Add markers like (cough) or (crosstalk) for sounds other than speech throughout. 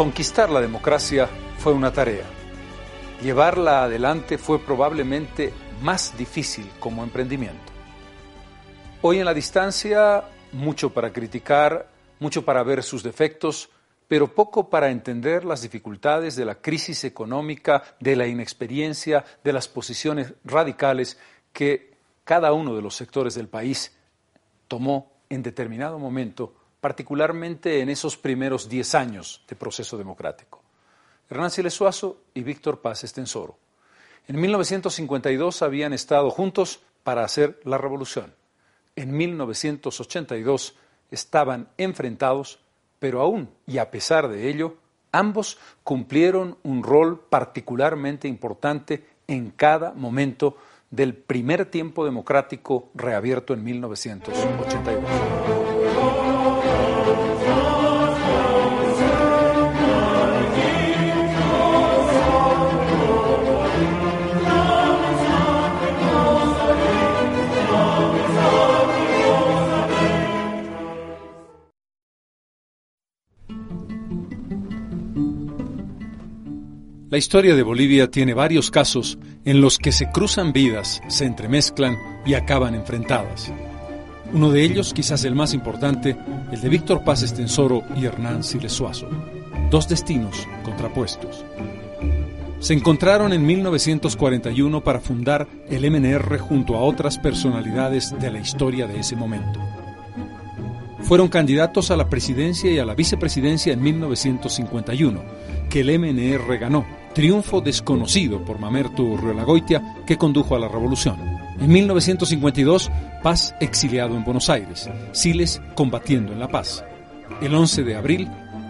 Conquistar la democracia fue una tarea. Llevarla adelante fue probablemente más difícil como emprendimiento. Hoy en la distancia, mucho para criticar, mucho para ver sus defectos, pero poco para entender las dificultades de la crisis económica, de la inexperiencia, de las posiciones radicales que cada uno de los sectores del país tomó en determinado momento particularmente en esos primeros 10 años de proceso democrático. Hernán Siles Suazo y Víctor Paz Estensoro. En 1952 habían estado juntos para hacer la revolución. En 1982 estaban enfrentados, pero aún y a pesar de ello, ambos cumplieron un rol particularmente importante en cada momento del primer tiempo democrático reabierto en 1982. Historia de Bolivia tiene varios casos en los que se cruzan vidas, se entremezclan y acaban enfrentadas. Uno de ellos, quizás el más importante, el de Víctor Paz Estensoro y Hernán Siles Suazo. Dos destinos contrapuestos. Se encontraron en 1941 para fundar el MNR junto a otras personalidades de la historia de ese momento. Fueron candidatos a la presidencia y a la vicepresidencia en 1951, que el MNR ganó, triunfo desconocido por Mamerto Ruelagoitia que condujo a la revolución. En 1952, Paz exiliado en Buenos Aires, Siles combatiendo en La Paz. El 11 de abril,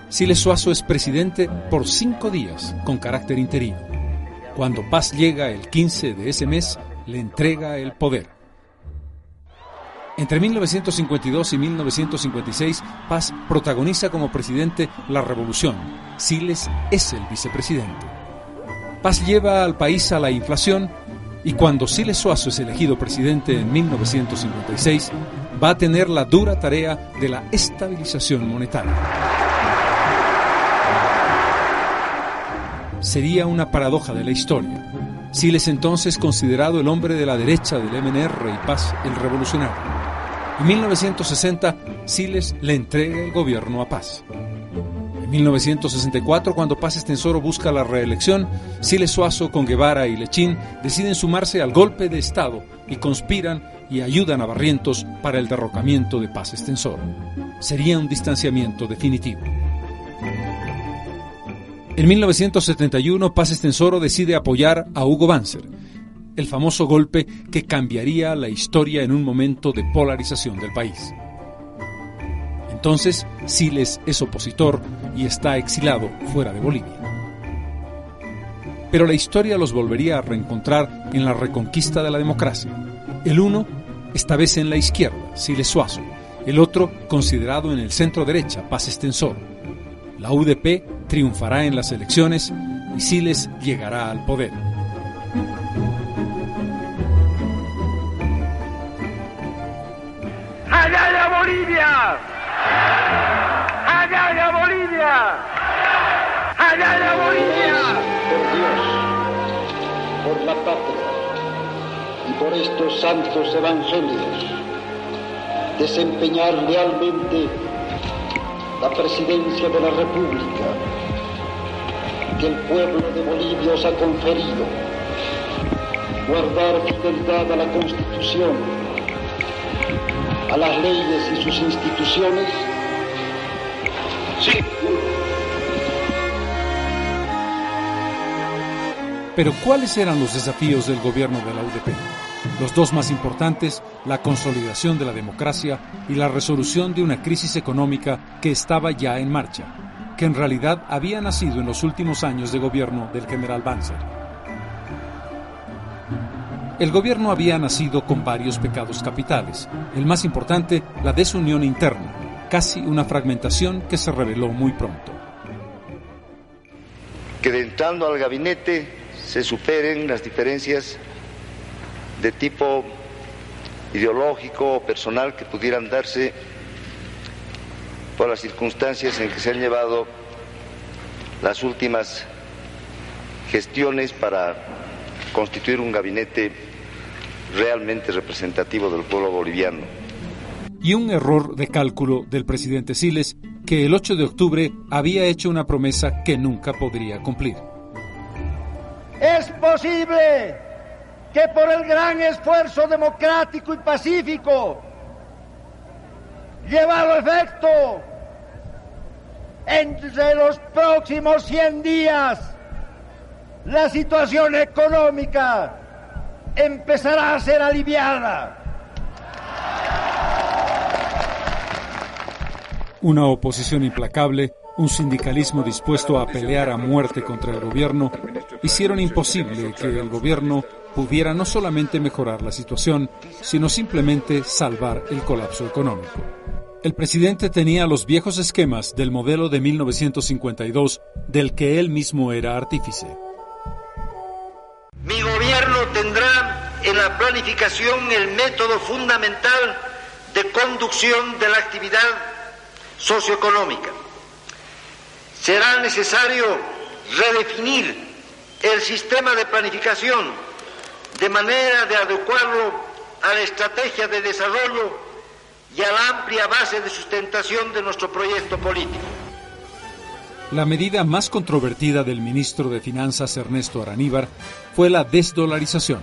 Siles Suazo es presidente por cinco días con carácter interino. Cuando Paz llega el 15 de ese mes, le entrega el poder. Entre 1952 y 1956, Paz protagoniza como presidente la revolución. Siles es el vicepresidente. Paz lleva al país a la inflación y cuando Siles Suazo es elegido presidente en 1956, va a tener la dura tarea de la estabilización monetaria. Sería una paradoja de la historia. Siles entonces considerado el hombre de la derecha del MNR y Paz el revolucionario. En 1960, Siles le entrega el gobierno a Paz. En 1964, cuando Paz Estensoro busca la reelección, Siles Suazo con Guevara y Lechín deciden sumarse al golpe de Estado y conspiran y ayudan a Barrientos para el derrocamiento de Paz Estensoro. Sería un distanciamiento definitivo. En 1971, Paz Estensoro decide apoyar a Hugo Banzer, el famoso golpe que cambiaría la historia en un momento de polarización del país. Entonces, Siles es opositor y está exilado fuera de Bolivia. Pero la historia los volvería a reencontrar en la reconquista de la democracia. El uno, esta vez en la izquierda, Siles Suazo, el otro considerado en el centro derecha, Paz Estensor. La UDP triunfará en las elecciones y Siles llegará al poder. ¡Allá Bolivia! ¡Allá Bolivia! ¡Allá Bolivia! por Dios, por la patria y por estos santos evangelios, desempeñar lealmente la presidencia de la República que el pueblo de Bolivia os ha conferido. Guardar fidelidad a la Constitución, a las leyes y sus instituciones. Sí. Pero ¿cuáles eran los desafíos del gobierno de la UDP? Los dos más importantes, la consolidación de la democracia y la resolución de una crisis económica que estaba ya en marcha, que en realidad había nacido en los últimos años de gobierno del general Banzer. El gobierno había nacido con varios pecados capitales, el más importante, la desunión interna, casi una fragmentación que se reveló muy pronto. Que entrando al gabinete se superen las diferencias de tipo ideológico o personal que pudieran darse por las circunstancias en que se han llevado las últimas gestiones para constituir un gabinete realmente representativo del pueblo boliviano. Y un error de cálculo del presidente Siles que el 8 de octubre había hecho una promesa que nunca podría cumplir. Es posible que por el gran esfuerzo democrático y pacífico llevado a efecto entre los próximos 100 días la situación económica empezará a ser aliviada. Una oposición implacable un sindicalismo dispuesto a pelear a muerte contra el gobierno, hicieron imposible que el gobierno pudiera no solamente mejorar la situación, sino simplemente salvar el colapso económico. El presidente tenía los viejos esquemas del modelo de 1952 del que él mismo era artífice. Mi gobierno tendrá en la planificación el método fundamental de conducción de la actividad socioeconómica será necesario redefinir el sistema de planificación de manera de adecuarlo a la estrategia de desarrollo y a la amplia base de sustentación de nuestro proyecto político. La medida más controvertida del ministro de Finanzas Ernesto Araníbar fue la desdolarización,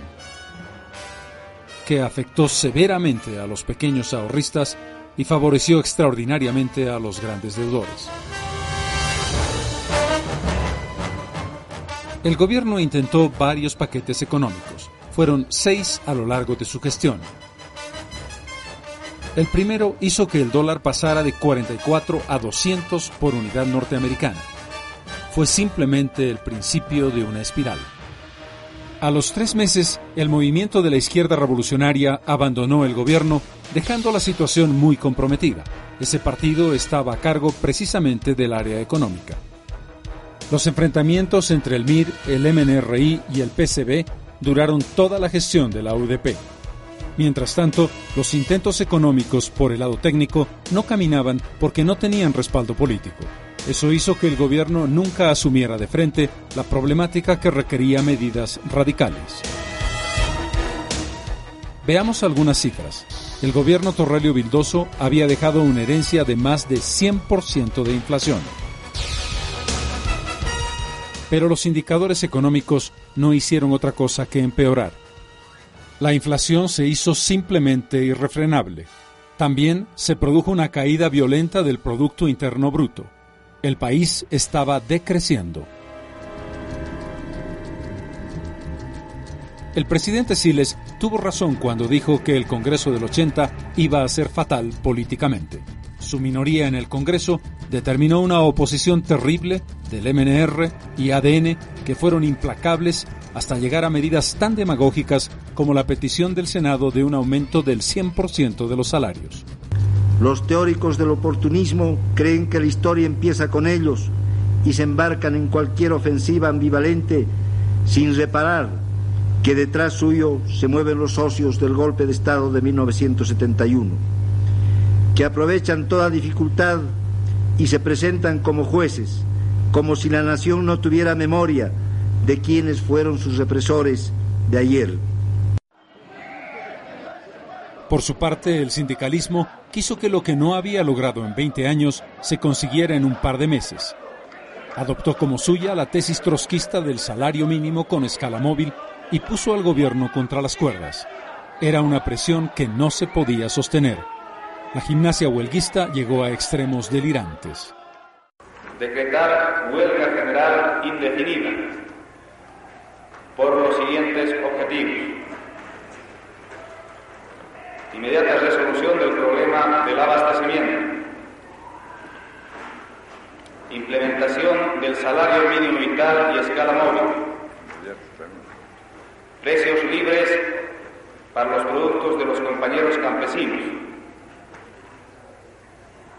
que afectó severamente a los pequeños ahorristas y favoreció extraordinariamente a los grandes deudores. El gobierno intentó varios paquetes económicos. Fueron seis a lo largo de su gestión. El primero hizo que el dólar pasara de 44 a 200 por unidad norteamericana. Fue simplemente el principio de una espiral. A los tres meses, el movimiento de la izquierda revolucionaria abandonó el gobierno, dejando la situación muy comprometida. Ese partido estaba a cargo precisamente del área económica. Los enfrentamientos entre el MIR, el MNRI y el PCB duraron toda la gestión de la UDP. Mientras tanto, los intentos económicos por el lado técnico no caminaban porque no tenían respaldo político. Eso hizo que el gobierno nunca asumiera de frente la problemática que requería medidas radicales. Veamos algunas cifras. El gobierno Torrelio Vildoso había dejado una herencia de más de 100% de inflación pero los indicadores económicos no hicieron otra cosa que empeorar. La inflación se hizo simplemente irrefrenable. También se produjo una caída violenta del Producto Interno Bruto. El país estaba decreciendo. El presidente Siles tuvo razón cuando dijo que el Congreso del 80 iba a ser fatal políticamente su minoría en el Congreso determinó una oposición terrible del MNR y ADN que fueron implacables hasta llegar a medidas tan demagógicas como la petición del Senado de un aumento del 100% de los salarios. Los teóricos del oportunismo creen que la historia empieza con ellos y se embarcan en cualquier ofensiva ambivalente sin reparar que detrás suyo se mueven los socios del golpe de Estado de 1971 que aprovechan toda dificultad y se presentan como jueces, como si la nación no tuviera memoria de quienes fueron sus represores de ayer. Por su parte, el sindicalismo quiso que lo que no había logrado en 20 años se consiguiera en un par de meses. Adoptó como suya la tesis trotskista del salario mínimo con escala móvil y puso al gobierno contra las cuerdas. Era una presión que no se podía sostener. La gimnasia huelguista llegó a extremos delirantes. Decretar huelga general indefinida por los siguientes objetivos. Inmediata resolución del problema del abastecimiento. Implementación del salario mínimo vital y escala móvil. Precios libres para los productos de los compañeros campesinos.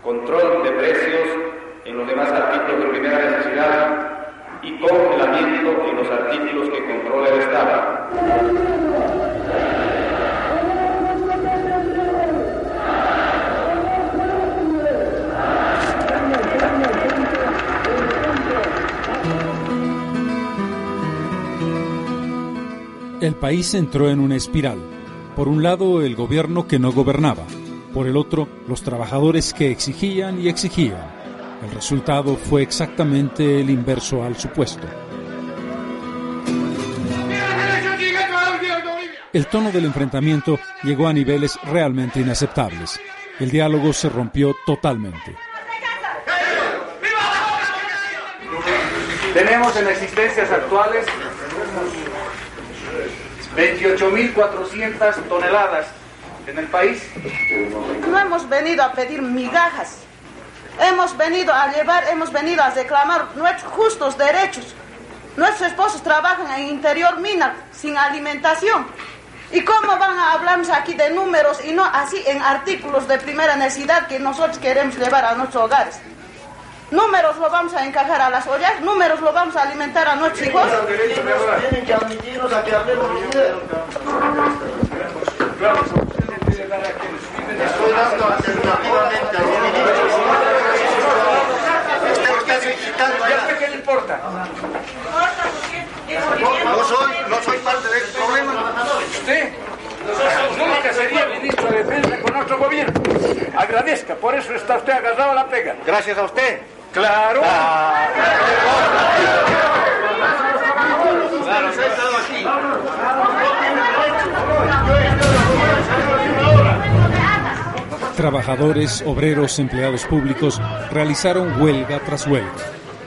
Control de precios en los demás artículos de primera necesidad y congelamiento en los artículos que controla el Estado. El país entró en una espiral. Por un lado, el gobierno que no gobernaba. Por el otro, los trabajadores que exigían y exigían. El resultado fue exactamente el inverso al supuesto. El tono del enfrentamiento llegó a niveles realmente inaceptables. El diálogo se rompió totalmente. Tenemos en existencias actuales 28.400 toneladas en el país. No hemos venido a pedir migajas. Hemos venido a llevar, hemos venido a reclamar nuestros justos derechos. Nuestros esposos trabajan en interior mina sin alimentación. ¿Y cómo van a hablarnos aquí de números y no así en artículos de primera necesidad que nosotros queremos llevar a nuestros hogares? Números lo vamos a encajar a las ollas, números lo vamos a alimentar a nuestros hijos. Tienen que admitirnos a que hablemos Estoy dando alternativamente ¿Y qué le importa? No soy, no soy parte del problema. ¿Usted? Nunca sería ministro de Defensa con nuestro gobierno. Agradezca, por eso está usted agarrado a la pega. Gracias a usted. Claro. Trabajadores, obreros, empleados públicos realizaron huelga tras huelga.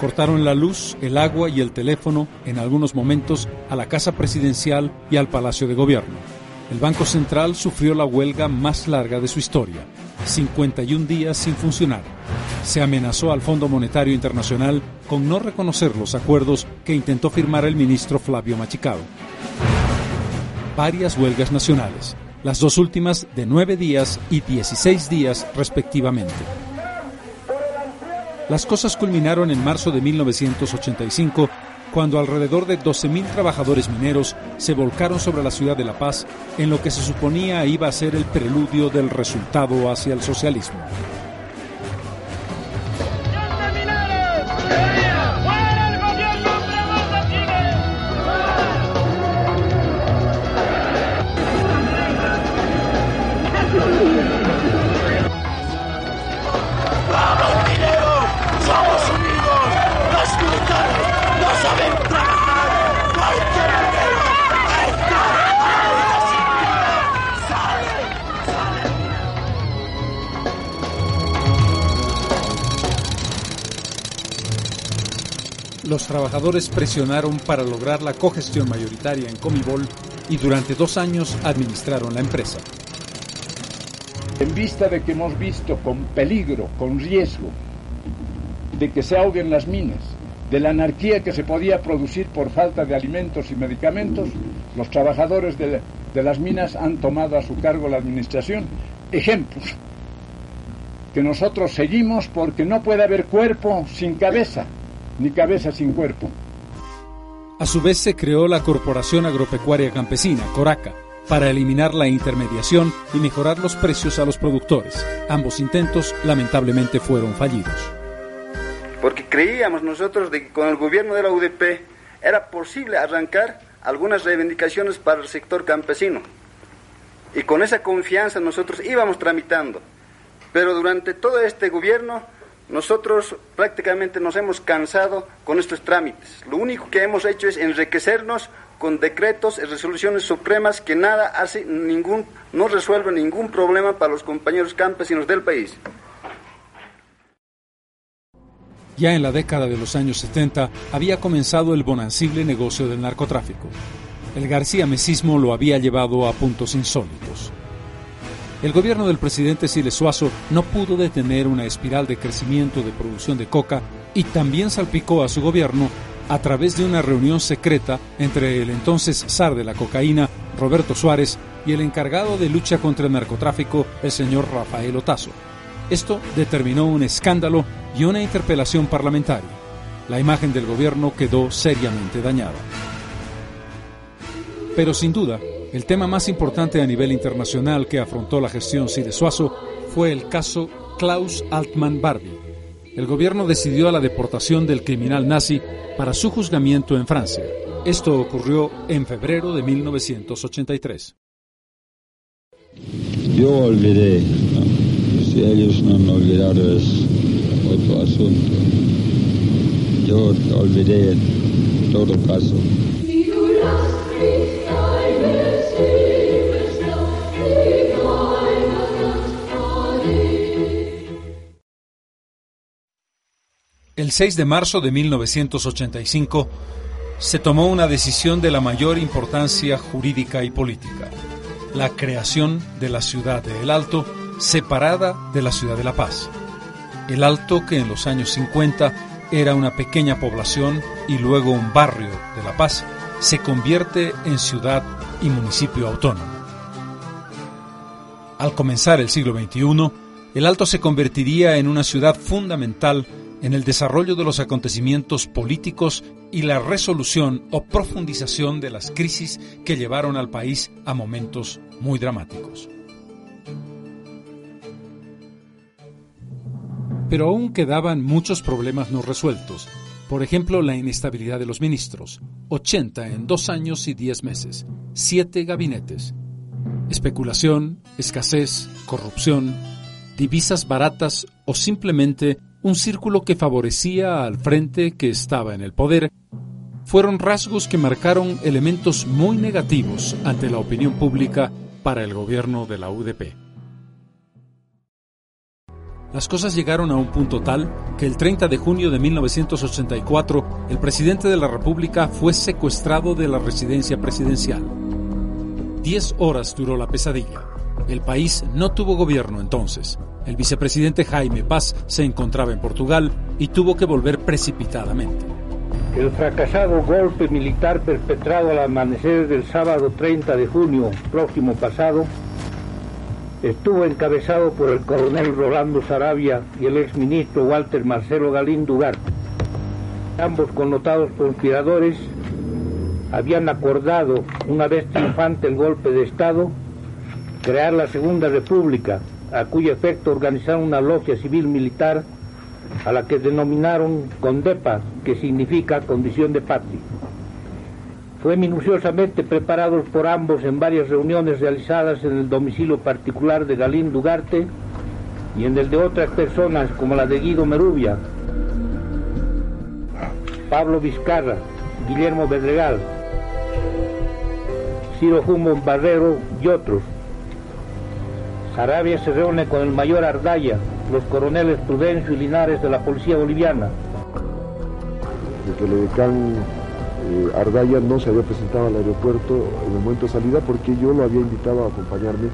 Cortaron la luz, el agua y el teléfono, en algunos momentos, a la Casa Presidencial y al Palacio de Gobierno. El Banco Central sufrió la huelga más larga de su historia, 51 días sin funcionar. Se amenazó al Fondo Monetario Internacional con no reconocer los acuerdos que intentó firmar el ministro Flavio Machicado. Varias huelgas nacionales, las dos últimas de nueve días y 16 días respectivamente. Las cosas culminaron en marzo de 1985, cuando alrededor de 12.000 trabajadores mineros se volcaron sobre la ciudad de La Paz en lo que se suponía iba a ser el preludio del resultado hacia el socialismo. Trabajadores presionaron para lograr la cogestión mayoritaria en Comibol y durante dos años administraron la empresa. En vista de que hemos visto con peligro, con riesgo, de que se ahoguen las minas, de la anarquía que se podía producir por falta de alimentos y medicamentos, los trabajadores de, de las minas han tomado a su cargo la administración. Ejemplos, que nosotros seguimos porque no puede haber cuerpo sin cabeza ni cabeza sin cuerpo. A su vez se creó la Corporación Agropecuaria Campesina, Coraca, para eliminar la intermediación y mejorar los precios a los productores. Ambos intentos lamentablemente fueron fallidos. Porque creíamos nosotros de que con el gobierno de la UDP era posible arrancar algunas reivindicaciones para el sector campesino. Y con esa confianza nosotros íbamos tramitando. Pero durante todo este gobierno nosotros prácticamente nos hemos cansado con estos trámites. Lo único que hemos hecho es enriquecernos con decretos y resoluciones supremas que nada hace ningún, no resuelven ningún problema para los compañeros campesinos del país. Ya en la década de los años 70 había comenzado el bonancible negocio del narcotráfico. El García Mesismo lo había llevado a puntos insólitos. El gobierno del presidente Siles Suazo no pudo detener una espiral de crecimiento de producción de coca y también salpicó a su gobierno a través de una reunión secreta entre el entonces zar de la cocaína, Roberto Suárez, y el encargado de lucha contra el narcotráfico, el señor Rafael Otazo. Esto determinó un escándalo y una interpelación parlamentaria. La imagen del gobierno quedó seriamente dañada. Pero sin duda, el tema más importante a nivel internacional que afrontó la gestión Cide Suazo fue el caso Klaus Altman Barbie, el gobierno decidió la deportación del criminal nazi para su juzgamiento en Francia. Esto ocurrió en febrero de 1983. Yo olvidé, si ellos no han olvidado es otro asunto. Yo olvidé en todo caso. El 6 de marzo de 1985 se tomó una decisión de la mayor importancia jurídica y política, la creación de la ciudad de El Alto separada de la ciudad de La Paz. El Alto, que en los años 50 era una pequeña población y luego un barrio de La Paz, se convierte en ciudad y municipio autónomo. Al comenzar el siglo XXI, El Alto se convertiría en una ciudad fundamental en el desarrollo de los acontecimientos políticos y la resolución o profundización de las crisis que llevaron al país a momentos muy dramáticos. Pero aún quedaban muchos problemas no resueltos, por ejemplo la inestabilidad de los ministros, 80 en dos años y 10 meses, siete gabinetes, especulación, escasez, corrupción, divisas baratas o simplemente un círculo que favorecía al frente que estaba en el poder, fueron rasgos que marcaron elementos muy negativos ante la opinión pública para el gobierno de la UDP. Las cosas llegaron a un punto tal que el 30 de junio de 1984 el presidente de la República fue secuestrado de la residencia presidencial. Diez horas duró la pesadilla. El país no tuvo gobierno entonces. El vicepresidente Jaime Paz se encontraba en Portugal y tuvo que volver precipitadamente. El fracasado golpe militar perpetrado al amanecer del sábado 30 de junio próximo pasado estuvo encabezado por el coronel Rolando Sarabia y el exministro Walter Marcelo Galín Dugar. Ambos connotados conspiradores habían acordado, una vez triunfante el golpe de Estado, crear la Segunda República a cuyo efecto organizaron una logia civil militar a la que denominaron CONDEPA, que significa Condición de Patria. Fue minuciosamente preparado por ambos en varias reuniones realizadas en el domicilio particular de Galín Dugarte y en el de otras personas como la de Guido Merubia, Pablo Vizcarra, Guillermo Bedregal, Ciro Jumbo Barrero y otros. Sarabia se reúne con el mayor Ardaya, los coroneles Prudencio y Linares de la Policía Boliviana. el edecán eh, Ardaya no se había presentado al aeropuerto en el momento de salida porque yo lo había invitado a acompañarme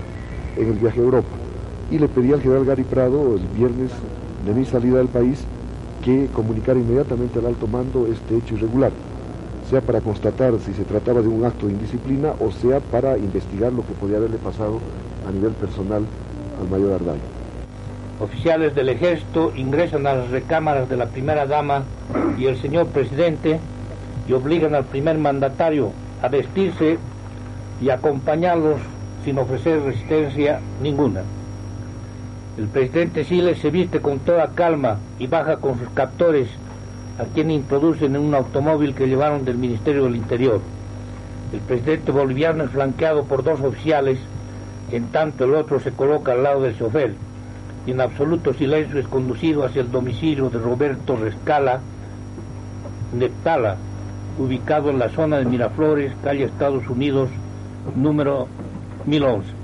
en el viaje a Europa. Y le pedí al general Gary Prado el viernes de mi salida del país que comunicara inmediatamente al alto mando este hecho irregular, sea para constatar si se trataba de un acto de indisciplina o sea para investigar lo que podía haberle pasado a nivel personal al mayor Ardaya. Oficiales del ejército ingresan a las recámaras de la primera dama y el señor presidente y obligan al primer mandatario a vestirse y acompañarlos sin ofrecer resistencia ninguna. El presidente Siles se viste con toda calma y baja con sus captores, a quien introducen en un automóvil que llevaron del Ministerio del Interior. El presidente boliviano es flanqueado por dos oficiales en tanto el otro se coloca al lado del chofer. y en absoluto silencio es conducido hacia el domicilio de Roberto Rescala, Neptala, ubicado en la zona de Miraflores, calle Estados Unidos, número 1011.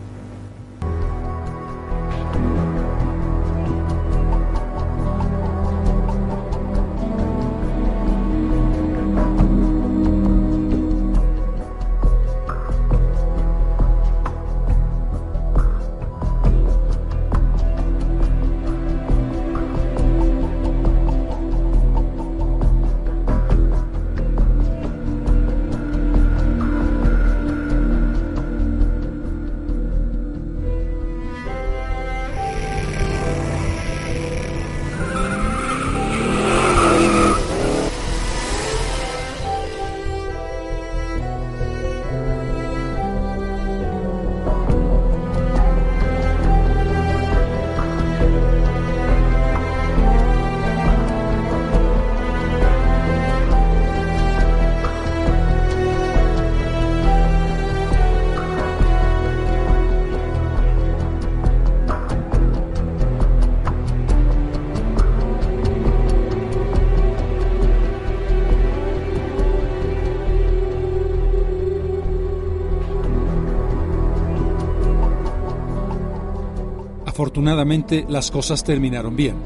Afortunadamente, las cosas terminaron bien.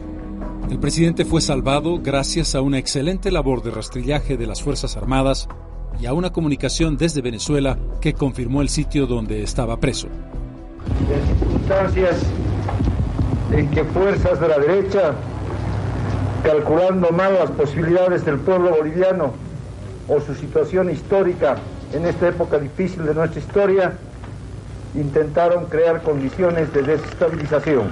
El presidente fue salvado gracias a una excelente labor de rastrillaje de las Fuerzas Armadas y a una comunicación desde Venezuela que confirmó el sitio donde estaba preso. En circunstancias en que fuerzas de la derecha, calculando mal las posibilidades del pueblo boliviano o su situación histórica en esta época difícil de nuestra historia, intentaron crear condiciones de desestabilización.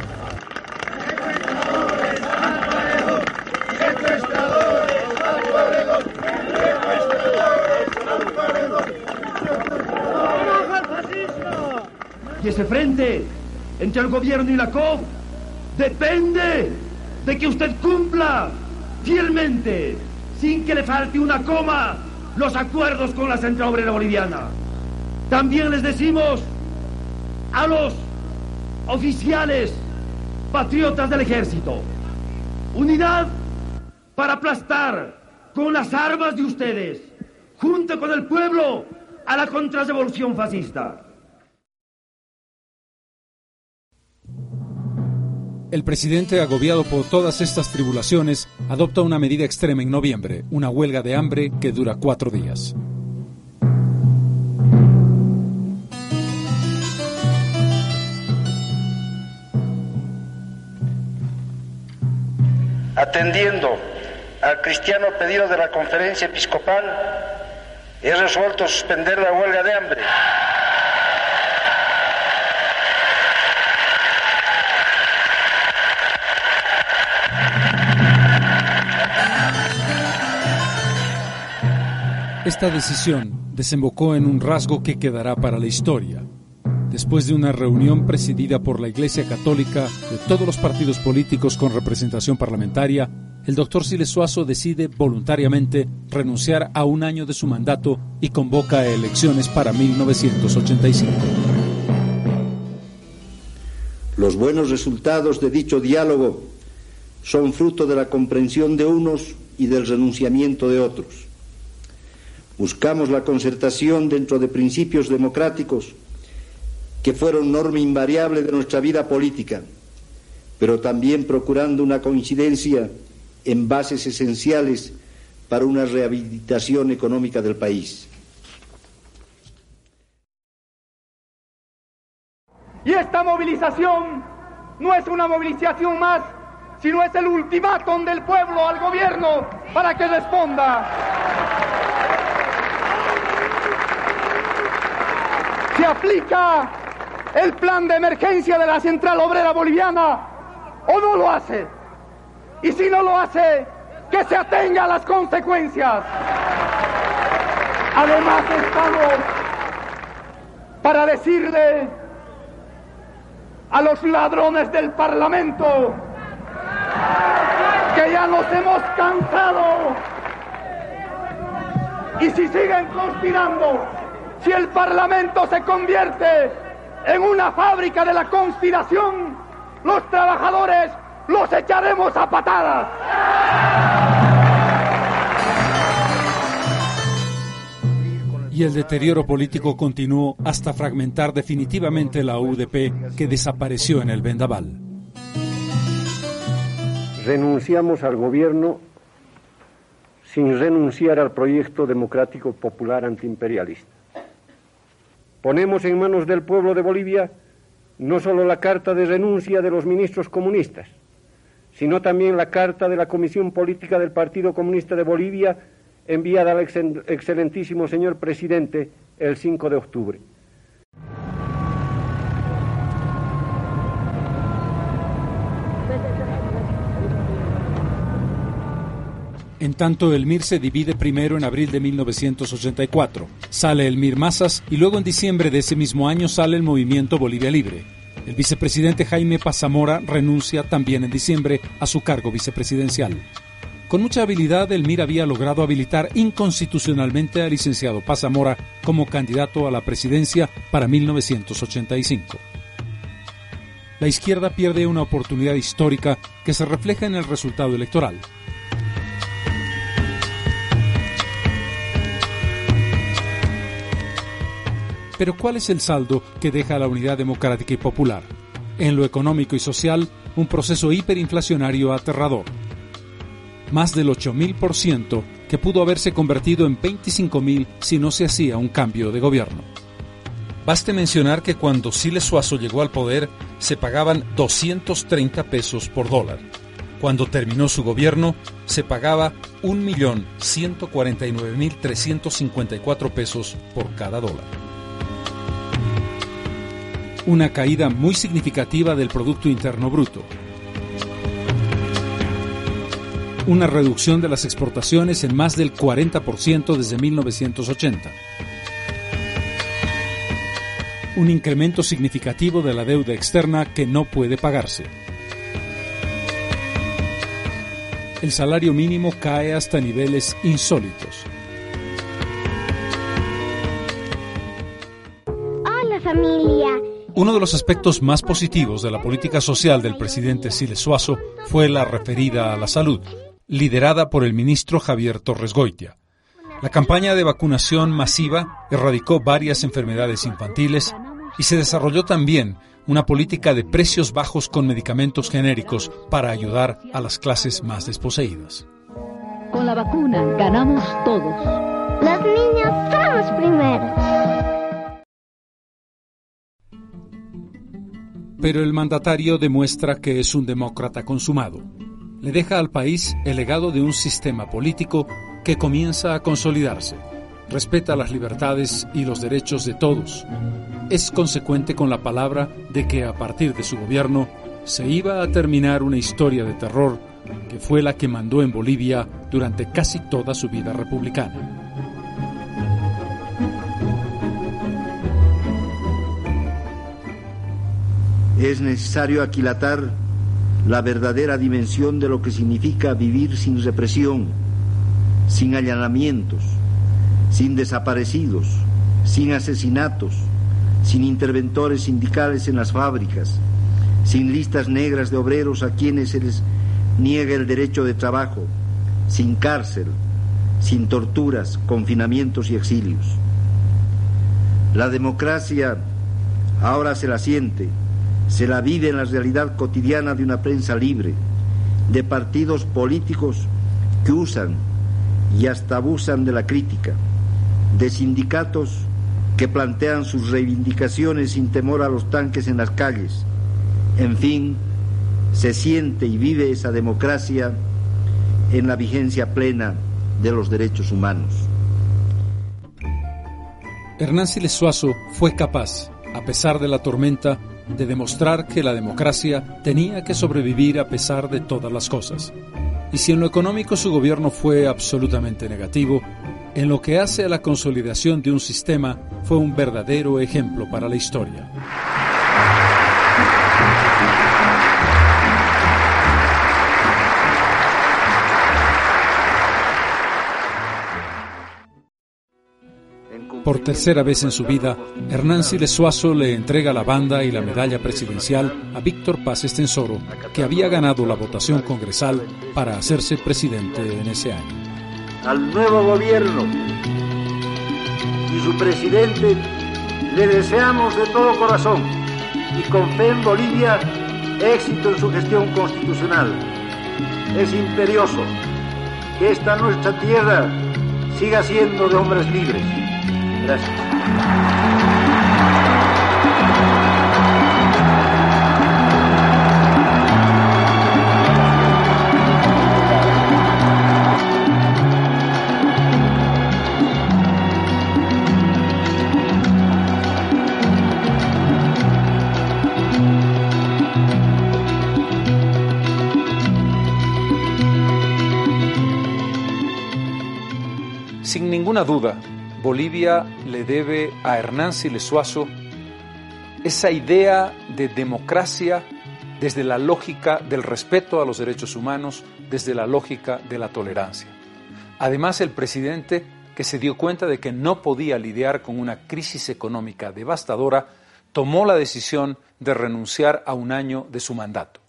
Y ese frente entre el gobierno y la COP depende de que usted cumpla fielmente, sin que le falte una coma, los acuerdos con la Central Obrera Boliviana. También les decimos a los oficiales patriotas del ejército. Unidad para aplastar con las armas de ustedes, junto con el pueblo, a la contrarrevolución fascista. El presidente, agobiado por todas estas tribulaciones, adopta una medida extrema en noviembre, una huelga de hambre que dura cuatro días. Atendiendo al cristiano pedido de la conferencia episcopal, he resuelto suspender la huelga de hambre. Esta decisión desembocó en un rasgo que quedará para la historia. Después de una reunión presidida por la Iglesia Católica de todos los partidos políticos con representación parlamentaria, el doctor Siles Suazo decide voluntariamente renunciar a un año de su mandato y convoca a elecciones para 1985. Los buenos resultados de dicho diálogo son fruto de la comprensión de unos y del renunciamiento de otros. Buscamos la concertación dentro de principios democráticos que fueron norma invariable de nuestra vida política, pero también procurando una coincidencia en bases esenciales para una rehabilitación económica del país. Y esta movilización no es una movilización más, sino es el ultimátum del pueblo al gobierno para que responda. se aplica el plan de emergencia de la Central Obrera Boliviana o no lo hace. Y si no lo hace, que se atenga a las consecuencias. Además estamos para decirle a los ladrones del Parlamento que ya nos hemos cansado y si siguen conspirando si el Parlamento se convierte en una fábrica de la conspiración, los trabajadores los echaremos a patadas. Y el deterioro político continuó hasta fragmentar definitivamente la UDP que desapareció en el vendaval. Renunciamos al gobierno sin renunciar al proyecto democrático popular antiimperialista. Ponemos en manos del pueblo de Bolivia no solo la carta de renuncia de los ministros comunistas, sino también la carta de la Comisión Política del Partido Comunista de Bolivia enviada al excelentísimo señor presidente el 5 de octubre. En tanto, el MIR se divide primero en abril de 1984. Sale el MIR Masas y luego en diciembre de ese mismo año sale el Movimiento Bolivia Libre. El vicepresidente Jaime Pazamora renuncia también en diciembre a su cargo vicepresidencial. Con mucha habilidad, el MIR había logrado habilitar inconstitucionalmente al licenciado Pazamora como candidato a la presidencia para 1985. La izquierda pierde una oportunidad histórica que se refleja en el resultado electoral. Pero ¿cuál es el saldo que deja la unidad democrática y popular? En lo económico y social, un proceso hiperinflacionario aterrador. Más del 8.000% que pudo haberse convertido en 25.000 si no se hacía un cambio de gobierno. Baste mencionar que cuando Siles Suazo llegó al poder se pagaban 230 pesos por dólar. Cuando terminó su gobierno se pagaba 1.149.354 pesos por cada dólar una caída muy significativa del Producto Interno Bruto, una reducción de las exportaciones en más del 40% desde 1980, un incremento significativo de la deuda externa que no puede pagarse. El salario mínimo cae hasta niveles insólitos. Hola familia. Uno de los aspectos más positivos de la política social del presidente Siles Suazo fue la referida a la salud, liderada por el ministro Javier Torres Goitia. La campaña de vacunación masiva erradicó varias enfermedades infantiles y se desarrolló también una política de precios bajos con medicamentos genéricos para ayudar a las clases más desposeídas. Con la vacuna ganamos todos. Los niños son los primeros. Pero el mandatario demuestra que es un demócrata consumado. Le deja al país el legado de un sistema político que comienza a consolidarse, respeta las libertades y los derechos de todos. Es consecuente con la palabra de que a partir de su gobierno se iba a terminar una historia de terror que fue la que mandó en Bolivia durante casi toda su vida republicana. Es necesario aquilatar la verdadera dimensión de lo que significa vivir sin represión, sin allanamientos, sin desaparecidos, sin asesinatos, sin interventores sindicales en las fábricas, sin listas negras de obreros a quienes se les niega el derecho de trabajo, sin cárcel, sin torturas, confinamientos y exilios. La democracia ahora se la siente se la vive en la realidad cotidiana de una prensa libre, de partidos políticos que usan y hasta abusan de la crítica, de sindicatos que plantean sus reivindicaciones sin temor a los tanques en las calles. En fin, se siente y vive esa democracia en la vigencia plena de los derechos humanos. Hernán Siles Suazo fue capaz, a pesar de la tormenta, de demostrar que la democracia tenía que sobrevivir a pesar de todas las cosas. Y si en lo económico su gobierno fue absolutamente negativo, en lo que hace a la consolidación de un sistema fue un verdadero ejemplo para la historia. Por tercera vez en su vida, Hernán Siles Suazo le entrega la banda y la medalla presidencial a Víctor Paz Estensoro, que había ganado la votación congresal para hacerse presidente en ese año. Al nuevo gobierno y su presidente le deseamos de todo corazón y con fe en Bolivia éxito en su gestión constitucional. Es imperioso que esta nuestra tierra siga siendo de hombres libres. Sin ninguna duda, Bolivia le debe a Hernán Siles Suazo esa idea de democracia desde la lógica del respeto a los derechos humanos, desde la lógica de la tolerancia. Además, el presidente que se dio cuenta de que no podía lidiar con una crisis económica devastadora, tomó la decisión de renunciar a un año de su mandato.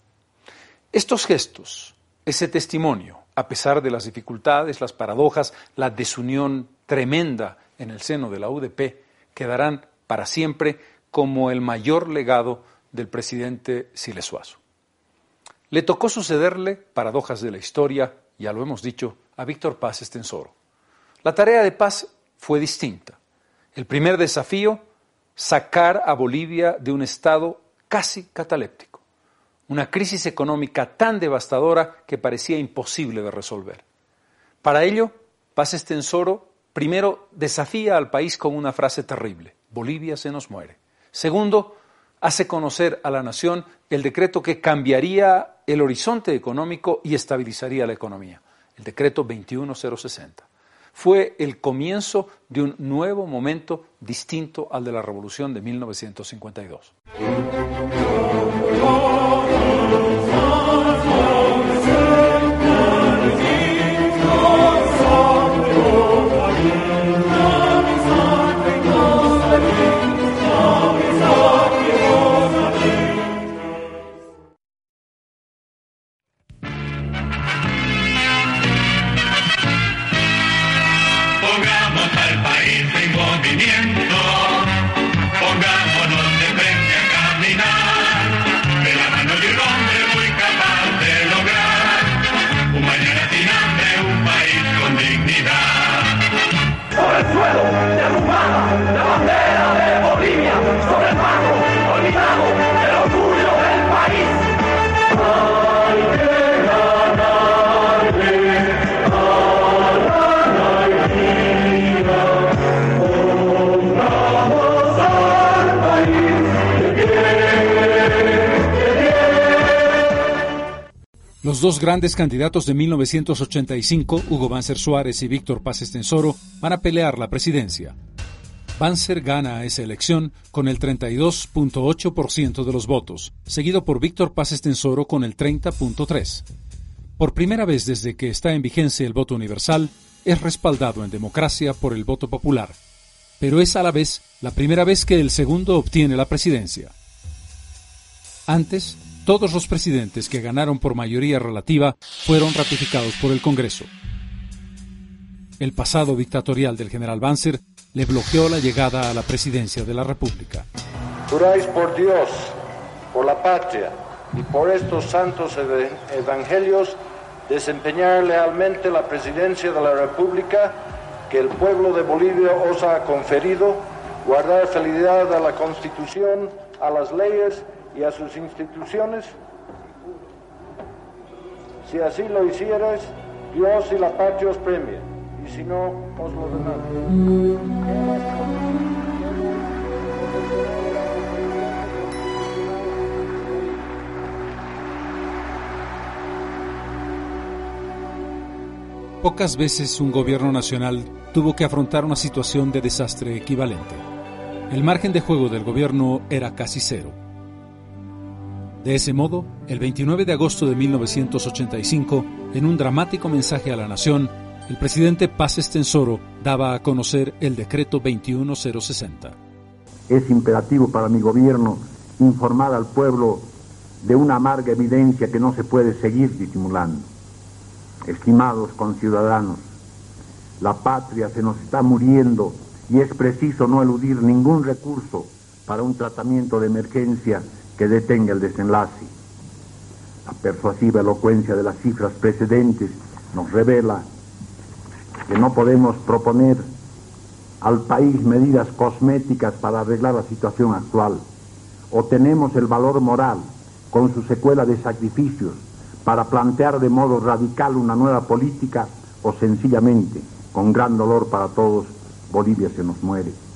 Estos gestos, ese testimonio, a pesar de las dificultades, las paradojas, la desunión tremenda en el seno de la UDP, quedarán para siempre como el mayor legado del presidente Silesuazo. Le tocó sucederle, paradojas de la historia, ya lo hemos dicho, a Víctor Paz Estensoro. La tarea de Paz fue distinta. El primer desafío, sacar a Bolivia de un estado casi cataléptico una crisis económica tan devastadora que parecía imposible de resolver. Para ello, Paz Estensoro primero desafía al país con una frase terrible, Bolivia se nos muere. Segundo, hace conocer a la nación el decreto que cambiaría el horizonte económico y estabilizaría la economía, el decreto 21060. Fue el comienzo de un nuevo momento distinto al de la revolución de 1952. Los dos grandes candidatos de 1985, Hugo Banzer Suárez y Víctor Paz Estensoro, van a pelear la presidencia. Banzer gana esa elección con el 32.8% de los votos, seguido por Víctor Paz Estensoro con el 30.3%. Por primera vez desde que está en vigencia el voto universal, es respaldado en democracia por el voto popular, pero es a la vez la primera vez que el segundo obtiene la presidencia. Antes, todos los presidentes que ganaron por mayoría relativa fueron ratificados por el Congreso. El pasado dictatorial del general Banzer le bloqueó la llegada a la presidencia de la República. Juráis por Dios, por la patria y por estos santos evangelios desempeñar lealmente la presidencia de la República que el pueblo de Bolivia os ha conferido, guardar fidelidad a la Constitución, a las leyes y a sus instituciones. Si así lo hicierais, Dios y la patria os premien, y si no, os lo Pocas veces un gobierno nacional tuvo que afrontar una situación de desastre equivalente. El margen de juego del gobierno era casi cero. De ese modo, el 29 de agosto de 1985, en un dramático mensaje a la nación, el presidente Paz Estensoro daba a conocer el decreto 21060. Es imperativo para mi gobierno informar al pueblo de una amarga evidencia que no se puede seguir disimulando. Estimados conciudadanos, la patria se nos está muriendo y es preciso no eludir ningún recurso para un tratamiento de emergencia que detenga el desenlace. La persuasiva elocuencia de las cifras precedentes nos revela que no podemos proponer al país medidas cosméticas para arreglar la situación actual. O tenemos el valor moral, con su secuela de sacrificios, para plantear de modo radical una nueva política, o sencillamente, con gran dolor para todos, Bolivia se nos muere.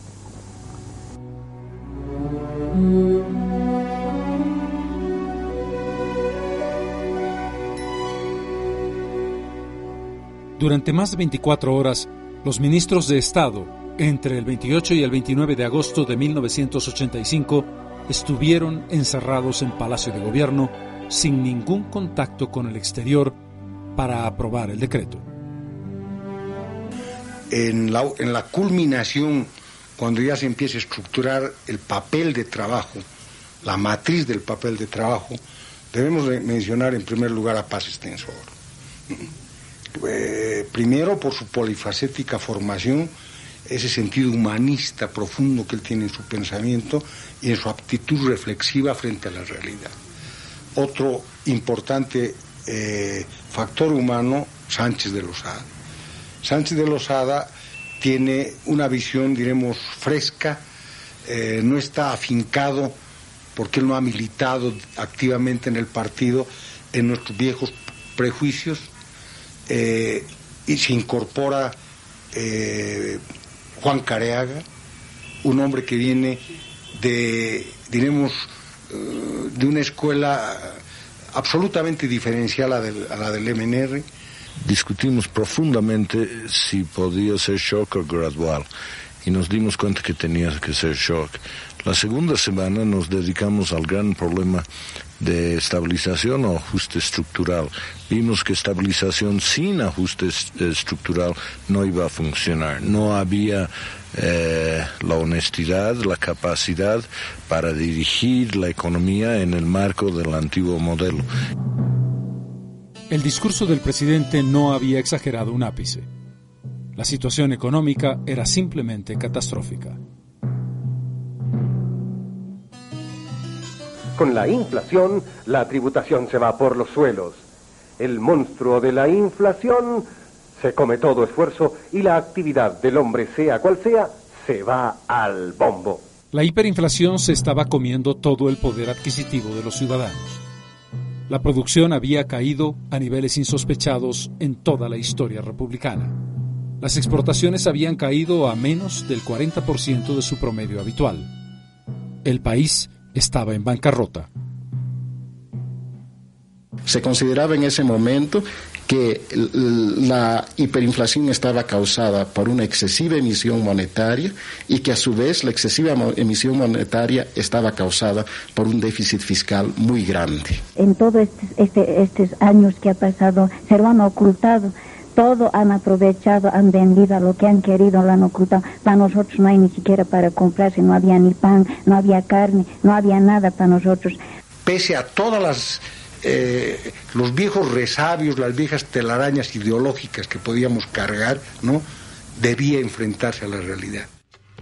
Durante más de 24 horas, los ministros de Estado, entre el 28 y el 29 de agosto de 1985, estuvieron encerrados en Palacio de Gobierno sin ningún contacto con el exterior para aprobar el decreto. En la, culminación, cuando ya se empieza a estructurar el papel de trabajo, la matriz del papel de trabajo, debemos mencionar en primer lugar a Paz Extensor. Eh, primero por su polifacética formación, ese sentido humanista profundo que él tiene en su pensamiento y en su aptitud reflexiva frente a la realidad. Otro importante eh, factor humano, Sánchez de Lozada. Sánchez de Lozada tiene una visión, diremos, fresca, eh, no está afincado porque él no ha militado activamente en el partido en nuestros viejos prejuicios eh, y se incorpora Juan Careaga, un hombre que viene de, diremos, eh, de una escuela absolutamente diferencial a, la del MNR. Discutimos profundamente si podía ser shock o gradual y nos dimos cuenta que tenía que ser shock. La segunda semana nos dedicamos al gran problema de estabilización o ajuste estructural. Vimos que estabilización sin ajuste estructural no iba a funcionar. No había eh, la honestidad, la capacidad para dirigir la economía en el marco del antiguo modelo. El discurso del presidente no había exagerado un ápice. La situación económica era simplemente catastrófica. Con la inflación, la tributación se va por los suelos. El monstruo de la inflación se come todo esfuerzo y la actividad del hombre, sea cual sea, se va al bombo. La hiperinflación se estaba comiendo todo el poder adquisitivo de los ciudadanos. La producción había caído a niveles insospechados en toda la historia republicana. Las exportaciones habían caído a menos del 40% de su promedio habitual. El país estaba en bancarrota. Se consideraba en ese momento que la hiperinflación estaba causada por una excesiva emisión monetaria y que a su vez la excesiva emisión monetaria estaba causada por un déficit fiscal muy grande. En todos este, estos años que ha pasado se lo han ocultado todo han aprovechado, han vendido lo que han querido, lo han ocultado. Para nosotros no hay ni siquiera para comprarse, no había ni pan, no había carne, no había nada para nosotros. Pese a todas las eh, los viejos resabios, las viejas telarañas ideológicas que podíamos cargar, ¿no? Debía enfrentarse a la realidad.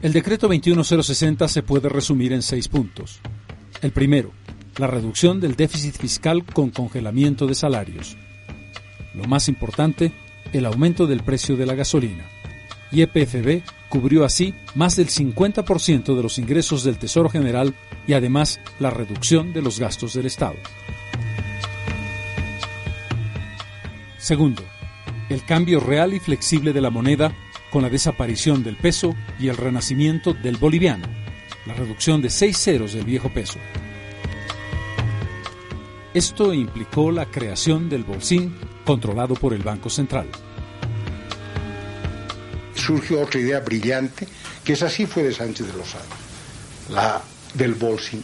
El decreto 21060 se puede resumir en seis puntos. El primero, la reducción del déficit fiscal con congelamiento de salarios. Lo más importante, el aumento del precio de la gasolina. Y EPFB cubrió así más del 50% de los ingresos del Tesoro General y además la reducción de los gastos del Estado. Segundo, el cambio real y flexible de la moneda con la desaparición del peso y el renacimiento del boliviano, la reducción de seis ceros del viejo peso. Esto implicó la creación del bolsín controlado por el Banco Central. Surgió otra idea brillante, que es así fue de Sánchez de Lozada, la del bolsín.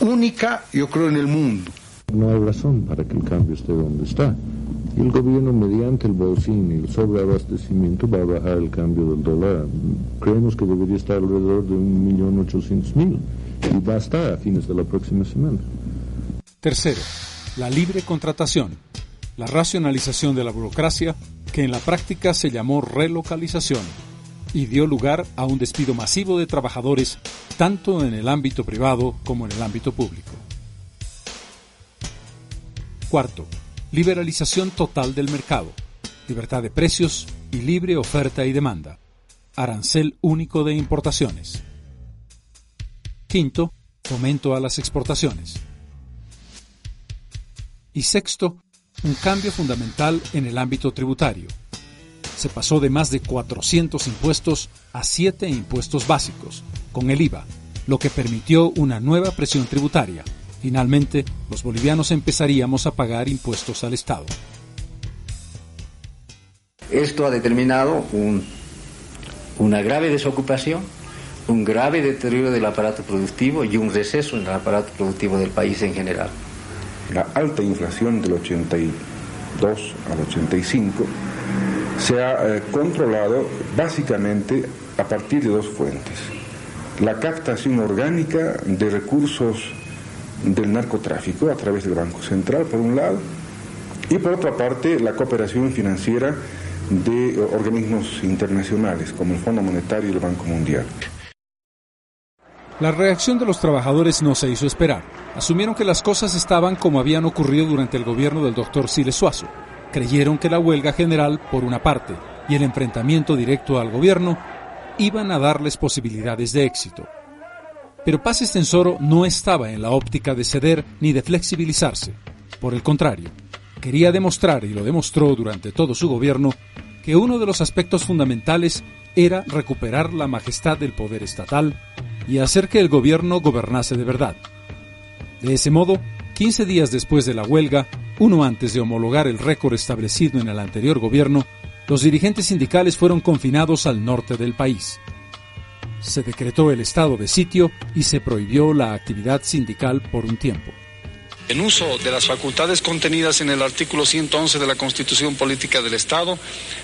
Única, yo creo, en el mundo. No hay razón para que el cambio esté donde está. y el gobierno mediante el bolsín y el sobreabastecimiento va a bajar el cambio del dólar. Creemos que debería estar alrededor de 1.800.000 y va a estar a fines de la próxima semana. Tercero, la libre contratación, la racionalización de la burocracia que en la práctica se llamó relocalización y dio lugar a un despido masivo de trabajadores tanto en el ámbito privado como en el ámbito público. Cuarto, liberalización total del mercado, libertad de precios y libre oferta y demanda, arancel único de importaciones. Quinto, fomento a las exportaciones. Y sexto, un cambio fundamental en el ámbito tributario. Se pasó de más de 400 impuestos a 7 impuestos básicos, con el IVA, lo que permitió una nueva presión tributaria, Finalmente, los bolivianos empezaríamos a pagar impuestos al Estado. Esto ha determinado una grave desocupación, un grave deterioro del aparato productivo y un receso en el aparato productivo del país en general. La alta inflación del 82 al 85 se ha eh, controlado básicamente a partir de dos fuentes. La captación orgánica de recursos del narcotráfico a través del Banco Central, por un lado, y por otra parte la cooperación financiera de organismos internacionales como el Fondo Monetario y el Banco Mundial. La reacción de los trabajadores no se hizo esperar. Asumieron que las cosas estaban como habían ocurrido durante el gobierno del doctor Siles Suazo. Creyeron que la huelga general, por una parte, y el enfrentamiento directo al gobierno iban a darles posibilidades de éxito. Pero Paz Estensoro no estaba en la óptica de ceder ni de flexibilizarse. Por el contrario, quería demostrar, y lo demostró durante todo su gobierno, que uno de los aspectos fundamentales era recuperar la majestad del poder estatal y hacer que el gobierno gobernase de verdad. De ese modo, 15 días después de la huelga, uno antes de homologar el récord establecido en el anterior gobierno, los dirigentes sindicales fueron confinados al norte del país se decretó el estado de sitio y se prohibió la actividad sindical por un tiempo. En uso de las facultades contenidas en el artículo 111 de la Constitución Política del Estado,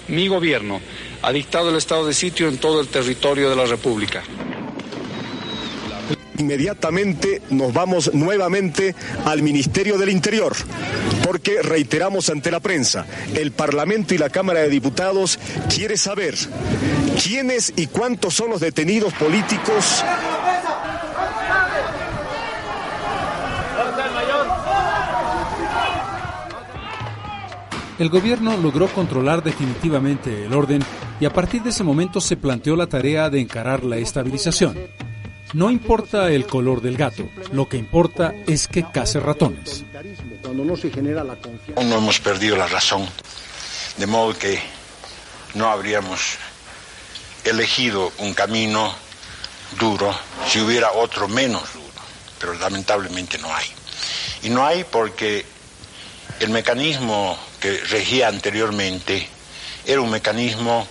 mi gobierno ha dictado el estado de sitio en todo el territorio de la República. Inmediatamente nos vamos nuevamente al Ministerio del Interior, porque reiteramos ante la prensa, el Parlamento y la Cámara de Diputados quiere saber quiénes y cuántos son los detenidos políticos El gobierno logró controlar definitivamente el orden y a partir de ese momento se planteó la tarea de encarar la estabilización. No importa el color del gato, lo que importa es que case ratones. Cuando no se genera la confianza. No hemos perdido la razón, de modo que no habríamos elegido un camino duro si hubiera otro menos duro, pero lamentablemente no hay. Y no hay porque el mecanismo que regía anteriormente era un mecanismo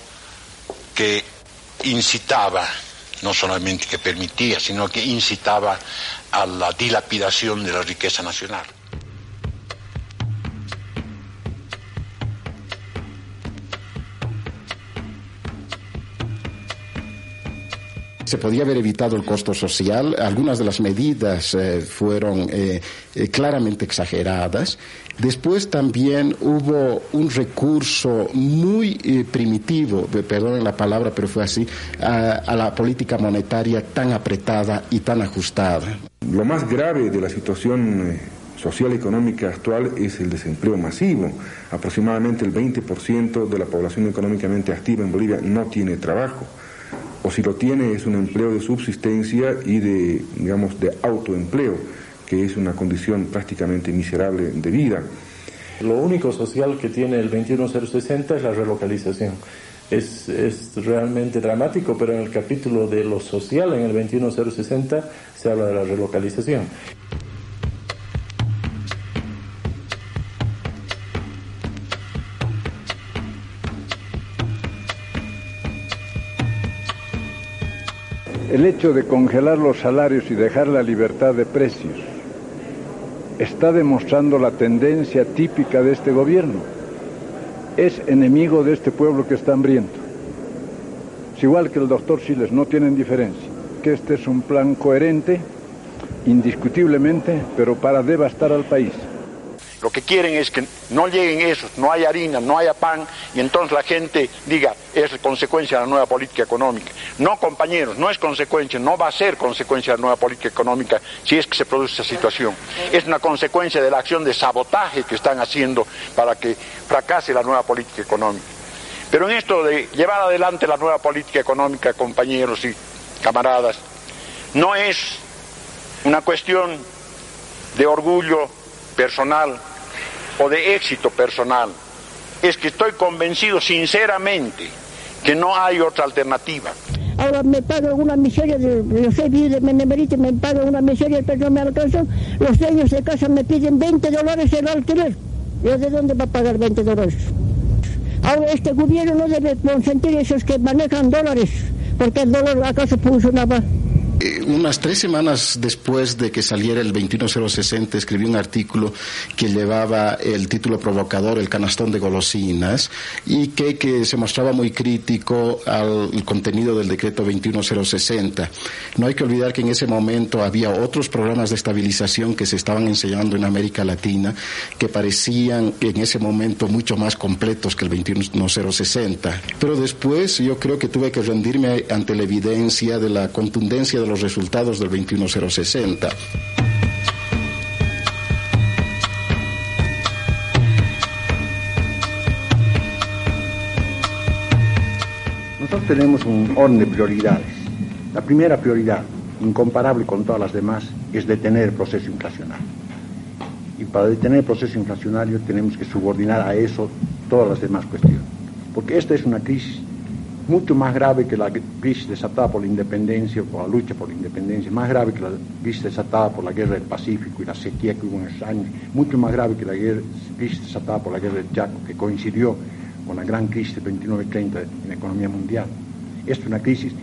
que incitaba no solamente que permitía, sino que incitaba a la dilapidación de la riqueza nacional. se podía haber evitado el costo social. Algunas de las medidas eh, fueron eh, eh, claramente exageradas. Después también hubo un recurso muy primitivo, perdón la palabra, pero fue así, a, la política monetaria tan apretada y tan ajustada. Lo más grave de la situación social y económica actual es el desempleo masivo. Aproximadamente el 20% de la población económicamente activa en Bolivia no tiene trabajo o si lo tiene es un empleo de subsistencia y de, digamos, de autoempleo, que es una condición prácticamente miserable de vida. Lo único social que tiene el 21060 es la relocalización. Es, es, realmente dramático, pero en el capítulo de lo social, en el 21060, se habla de la relocalización. El hecho de congelar los salarios y dejar la libertad de precios está demostrando la tendencia típica de este gobierno, es enemigo de este pueblo que está hambriento. Es igual que el doctor Siles, no tienen diferencia, que este es un plan coherente, indiscutiblemente, pero para devastar al país. Lo que quieren es que no lleguen esos, no haya harina, no haya pan, y entonces la gente diga, es consecuencia de la nueva política económica. No, compañeros, no es consecuencia, no va a ser consecuencia de la nueva política económica si es que se produce esa situación. Es una consecuencia de la acción de sabotaje que están haciendo para que fracase la nueva política económica. Pero en esto de llevar adelante la nueva política económica, compañeros y camaradas, no es una cuestión de orgullo personal o de éxito personal. Es que estoy convencido sinceramente que no hay otra alternativa. Ahora me pagan una miseria, de, yo soy de Menemerite, me pagan una miseria, pero no me alcanzan. Los dueños de casa me piden 20 dólares el alquiler. ¿Yo de dónde va a pagar 20 dólares? Ahora este gobierno no debe consentir esos que manejan dólares, porque el dólar acaso funcionaba. Eh, unas tres semanas después de que saliera el 21060, escribí un artículo que llevaba el título provocador El canastón de golosinas y que, que se mostraba muy crítico al contenido del decreto 21060. No hay que olvidar que en ese momento había otros programas de estabilización que se estaban enseñando en América Latina que parecían en ese momento mucho más completos que el 21060. Pero después yo creo que tuve que rendirme ante la evidencia de la contundencia de los resultados del 21060. Nosotros tenemos un orden de prioridades. La primera prioridad, incomparable con todas las demás, es detener el proceso inflacionario. Y para detener el proceso inflacionario tenemos que subordinar a eso todas las demás cuestiones. Porque esta es una crisis mucho más grave que la crisis desatada por la independencia, por la lucha por la independencia, más grave que la crisis desatada por la guerra del Pacífico y la sequía que hubo en esos años, mucho más grave que la crisis desatada por la guerra del Chaco, que coincidió con la gran crisis del 29-30 en la economía mundial. Esta es una crisis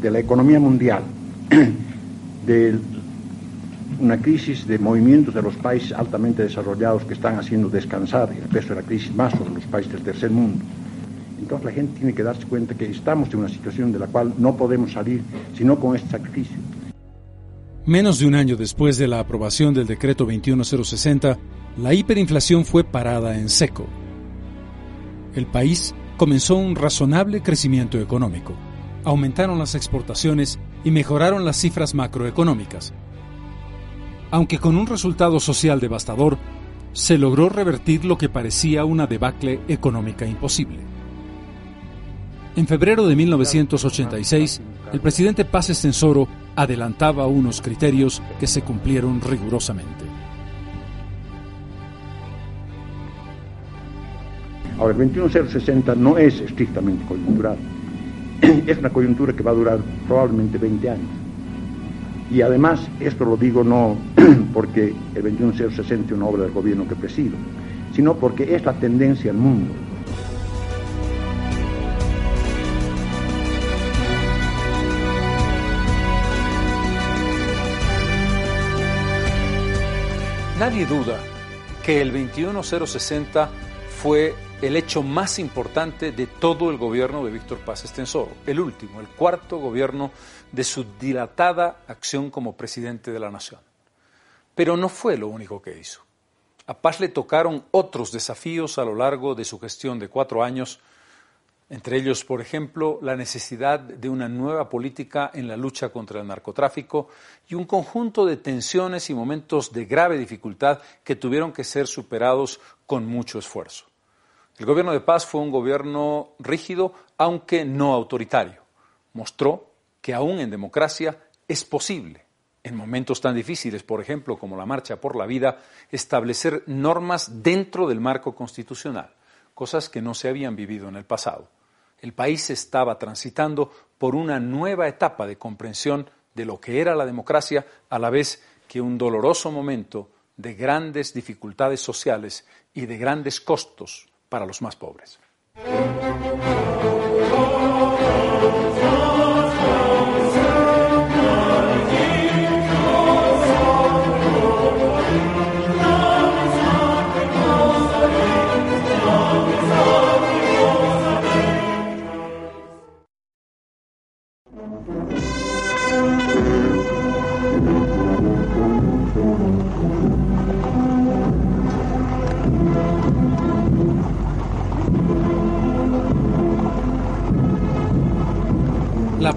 de la economía mundial, (clears throat) de una crisis de movimientos de los países altamente desarrollados que están haciendo descansar el peso de la crisis más sobre los países del tercer mundo. Entonces la gente tiene que darse cuenta que estamos en una situación de la cual no podemos salir sino con este sacrificio. Menos de un año después de la aprobación del decreto 21060, la hiperinflación fue parada en seco. El país comenzó un razonable crecimiento económico. Aumentaron las exportaciones y mejoraron las cifras macroeconómicas. Aunque con un resultado social devastador, se logró revertir lo que parecía una debacle económica imposible. En febrero de 1986, el presidente Paz Estensoro adelantaba unos criterios que se cumplieron rigurosamente. Ahora, el 21060 no es estrictamente coyuntural. (clears throat) Es una coyuntura que va a durar probablemente 20 años. Y además, esto lo digo no (clears throat) porque el 21060 es una obra del gobierno que presido, sino porque es la tendencia al mundo. Nadie duda que el 21060 fue el hecho más importante de todo el gobierno de Víctor Paz Estensoro, el último, el cuarto gobierno de su dilatada acción como presidente de la nación. Pero no fue lo único que hizo. A Paz le tocaron otros desafíos a lo largo de su gestión de cuatro años, entre ellos, por ejemplo, la necesidad de una nueva política en la lucha contra el narcotráfico y un conjunto de tensiones y momentos de grave dificultad que tuvieron que ser superados con mucho esfuerzo. El gobierno de paz fue un gobierno rígido, aunque no autoritario. Mostró que aún en democracia es posible, en momentos tan difíciles, por ejemplo, como la Marcha por la Vida, establecer normas dentro del marco constitucional cosas que no se habían vivido en el pasado. El país estaba transitando por una nueva etapa de comprensión de lo que era la democracia, a la vez que un doloroso momento de grandes dificultades sociales y de grandes costos para los más pobres.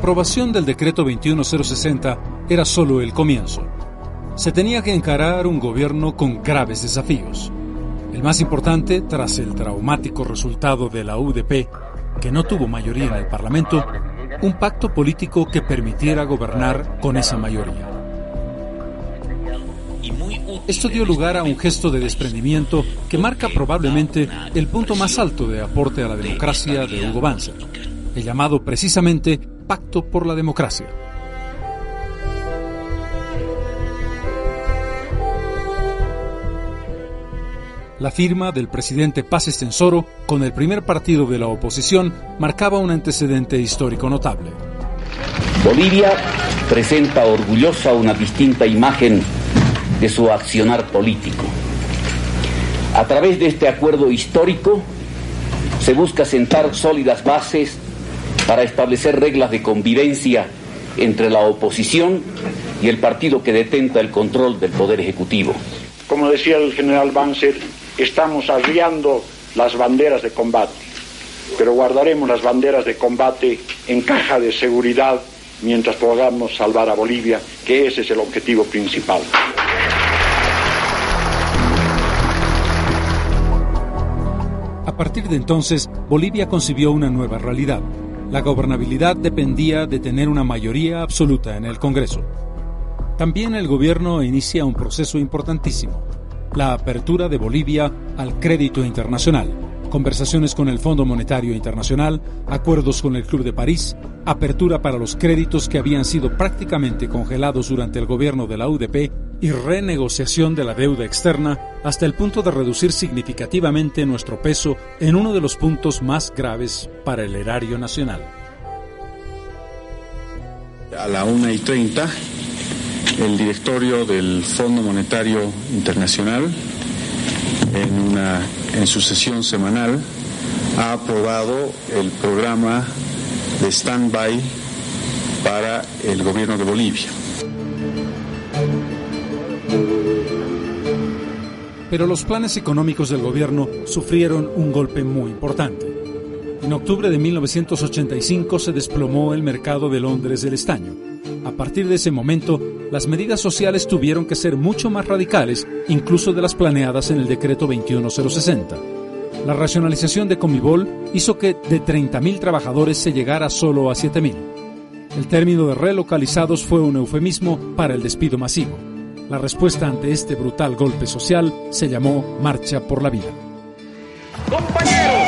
Aprobación del decreto 21060 era solo el comienzo. Se tenía que encarar un gobierno con graves desafíos. El más importante, tras el traumático resultado de la UDP, que no tuvo mayoría en el Parlamento, un pacto político que permitiera gobernar con esa mayoría. Esto dio lugar a un gesto de desprendimiento que marca probablemente el punto más alto de aporte a la democracia de Hugo Banzer, el llamado precisamente Pacto por la Democracia. La firma del presidente Paz Estensoro con el primer partido de la oposición marcaba un antecedente histórico notable. Bolivia presenta orgullosa una distinta imagen de su accionar político. A través de este acuerdo histórico se busca sentar sólidas bases para establecer reglas de convivencia entre la oposición y el partido que detenta el control del Poder Ejecutivo. Como decía el general Banzer, estamos arriando las banderas de combate, pero guardaremos las banderas de combate en caja de seguridad mientras podamos salvar a Bolivia, que ese es el objetivo principal. A partir de entonces, Bolivia concibió una nueva realidad. La gobernabilidad dependía de tener una mayoría absoluta en el Congreso. También el gobierno inicia un proceso importantísimo, la apertura de Bolivia al crédito internacional, conversaciones con el Fondo Monetario Internacional, acuerdos con el Club de París, apertura para los créditos que habían sido prácticamente congelados durante el gobierno de la UDP y renegociación de la deuda externa hasta el punto de reducir significativamente nuestro peso en uno de los puntos más graves para el erario nacional. A la una y 30, el directorio del Fondo Monetario Internacional, en, una, en su sesión semanal, ha aprobado el programa de stand-by para el gobierno de Bolivia. Pero los planes económicos del gobierno sufrieron un golpe muy importante. En octubre de 1985 se desplomó el mercado de Londres del estaño. A partir de ese momento, las medidas sociales tuvieron que ser mucho más radicales, incluso de las planeadas en el decreto 21060. La racionalización de Comibol hizo que de 30.000 trabajadores se llegara solo a 7.000. El término de relocalizados fue un eufemismo para el despido masivo. La respuesta ante este brutal golpe social se llamó Marcha por la Vida. Compañeros,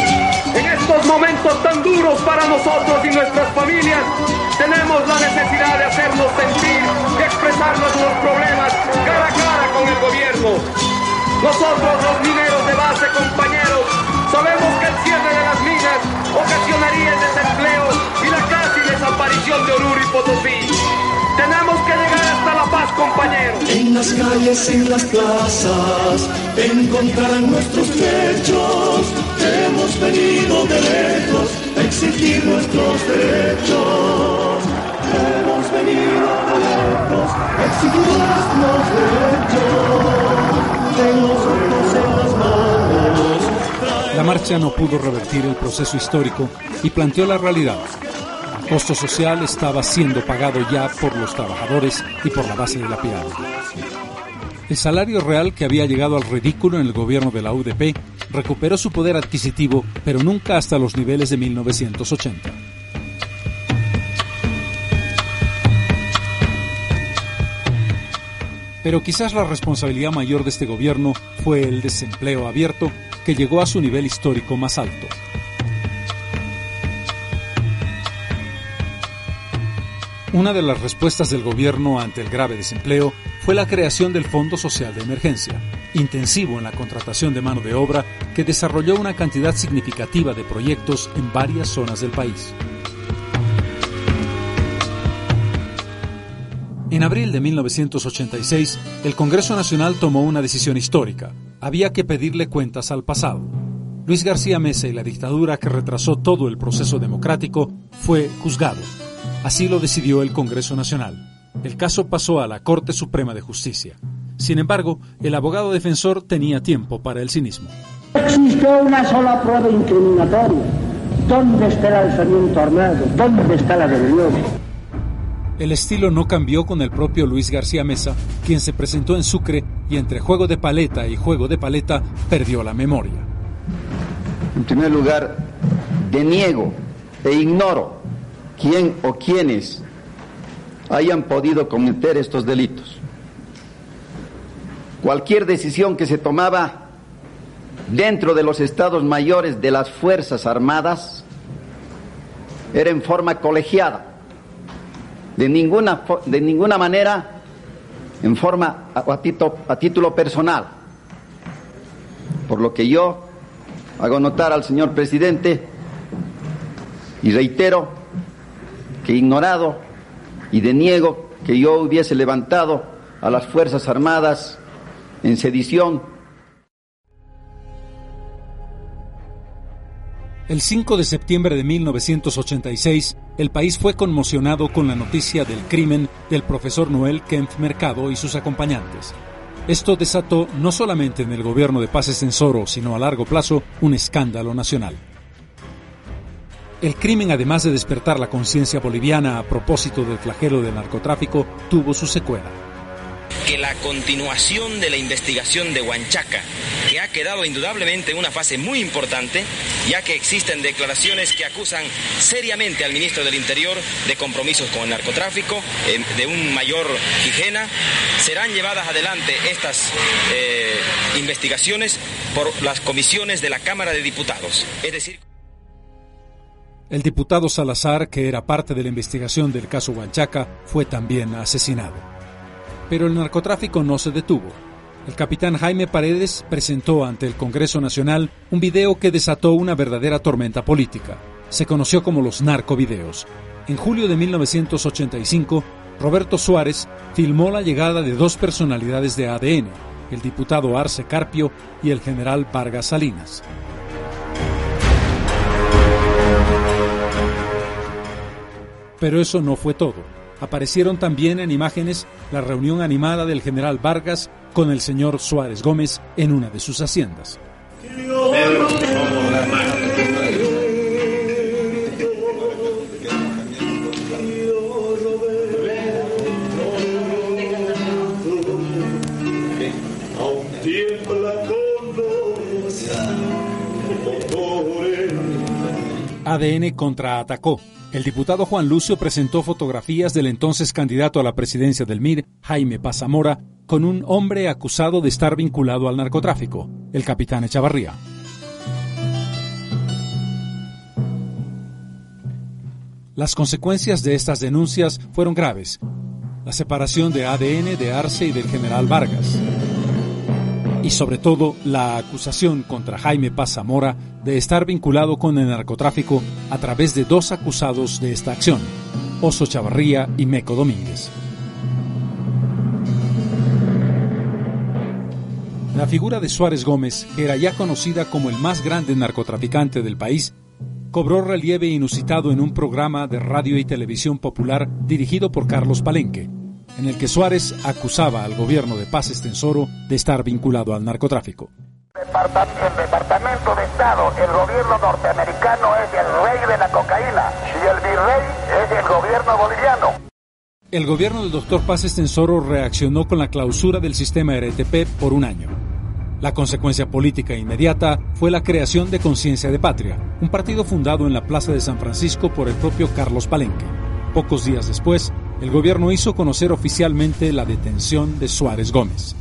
en estos momentos tan duros para nosotros y nuestras familias, tenemos la necesidad de hacernos sentir y expresar nuestros problemas cara a cara con el gobierno. Nosotros los mineros de base, compañeros, sabemos que el cierre de las minas ocasionaría el desempleo y la casi desaparición de Oruro y Potosí. Tenemos que compañeros. En las calles, en las plazas, encontrarán nuestros derechos. Hemos venido de lejos a exigir nuestros derechos. Hemos venido de lejos a exigir nuestros derechos. Ojos, en las manos. La marcha no pudo revertir el proceso histórico y planteó la realidad costo social estaba siendo pagado ya por los trabajadores y por la base de la pirámide. El salario real que había llegado al ridículo en el gobierno de la UDP recuperó su poder adquisitivo, pero nunca hasta los niveles de 1980. Pero quizás la responsabilidad mayor de este gobierno fue el desempleo abierto, que llegó a su nivel histórico más alto. Una de las respuestas del gobierno ante el grave desempleo fue la creación del Fondo Social de Emergencia, intensivo en la contratación de mano de obra que desarrolló una cantidad significativa de proyectos en varias zonas del país. En abril de 1986, el Congreso Nacional tomó una decisión histórica. Había que pedirle cuentas al pasado. Luis García Mesa y la dictadura que retrasó todo el proceso democrático fue juzgado Así lo decidió el Congreso Nacional. El caso pasó a la Corte Suprema de Justicia. Sin embargo, el abogado defensor tenía tiempo para el cinismo. Existe una sola prueba incriminatoria. ¿Dónde está el alzamiento armado? ¿Dónde está la rebelión? El estilo no cambió con el propio Luis García Mesa, quien se presentó en Sucre y entre juego de paleta y juego de paleta perdió la memoria. En primer lugar, deniego e ignoro quién o quiénes hayan podido cometer estos delitos. Cualquier decisión que se tomaba dentro de los estados mayores de las Fuerzas Armadas era en forma colegiada, de ninguna, de ninguna manera en forma a, a título personal. Por lo que yo hago notar al señor presidente y reitero ignorado y deniego que yo hubiese levantado a las Fuerzas Armadas en sedición. El 5 de septiembre de 1986, el país fue conmocionado con la noticia del crimen del profesor Noel Kempf Mercado y sus acompañantes. Esto desató no solamente en el gobierno de Paz Estensoro, sino a largo plazo un escándalo nacional. El crimen, además de despertar la conciencia boliviana a propósito del flagelo del narcotráfico, tuvo su secuela que la continuación de la investigación de Huanchaca, que ha quedado indudablemente en una fase muy importante, ya que existen declaraciones que acusan seriamente al ministro del Interior de compromisos con el narcotráfico, eh, de un mayor higiena, serán llevadas adelante estas eh, investigaciones por las comisiones de la Cámara de Diputados. Es decir, el diputado Salazar, que era parte de la investigación del caso Huanchaca, fue también asesinado. Pero el narcotráfico no se detuvo. El capitán Jaime Paredes presentó ante el Congreso Nacional un video que desató una verdadera tormenta política. Se conoció como los narcovideos. En julio de 1985, Roberto Suárez filmó la llegada de dos personalidades de ADN, el diputado Arce Carpio y el general Vargas Salinas. Pero eso no fue todo aparecieron también en imágenes la reunión animada del general Vargas con el señor Suárez Gómez en una de sus haciendas. ADN contraatacó el diputado Juan Lucio presentó fotografías del entonces candidato a la presidencia del MIR, Jaime Pazamora, con un hombre acusado de estar vinculado al narcotráfico, el capitán Echavarría. Las consecuencias de estas denuncias fueron graves. La separación de ADN de Arce y del general Vargas y sobre todo la acusación contra Jaime Paz Zamora de estar vinculado con el narcotráfico a través de dos acusados de esta acción, Oso Chavarría y Meco Domínguez. La figura de Suárez Gómez, que era ya conocida como el más grande narcotraficante del país, cobró relieve inusitado en un programa de radio y televisión popular dirigido por Carlos Palenque, en el que Suárez acusaba al gobierno de Paz Estensoro de estar vinculado al narcotráfico. El Departamento de Estado, el gobierno norteamericano es el rey de la cocaína y el virrey es el gobierno boliviano. El gobierno del doctor Paz Estensoro reaccionó con la clausura del sistema RTP por un año. La consecuencia política inmediata fue la creación de Conciencia de Patria, un partido fundado en la Plaza de San Francisco por el propio Carlos Palenque. Pocos días después, el gobierno hizo conocer oficialmente la detención de Suárez Gómez.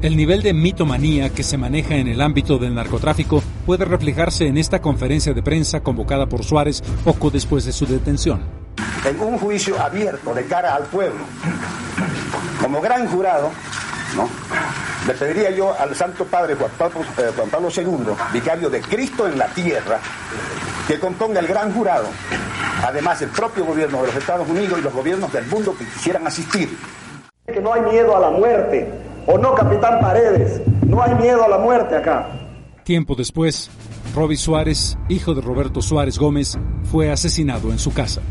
El nivel de mitomanía que se maneja en el ámbito del narcotráfico puede reflejarse en esta conferencia de prensa convocada por Suárez poco después de su detención. En un juicio abierto de cara al pueblo, como gran jurado, ¿no? Le pediría yo al Santo Padre Juan Pablo, II, eh, vicario de Cristo en la tierra, que componga el gran jurado, además el propio gobierno de los Estados Unidos y los gobiernos del mundo que quisieran asistir. Que no hay miedo a la muerte, o no, capitán Paredes, no hay miedo a la muerte acá. Tiempo después, Roby Suárez, hijo de Roberto Suárez Gómez, fue asesinado en su casa.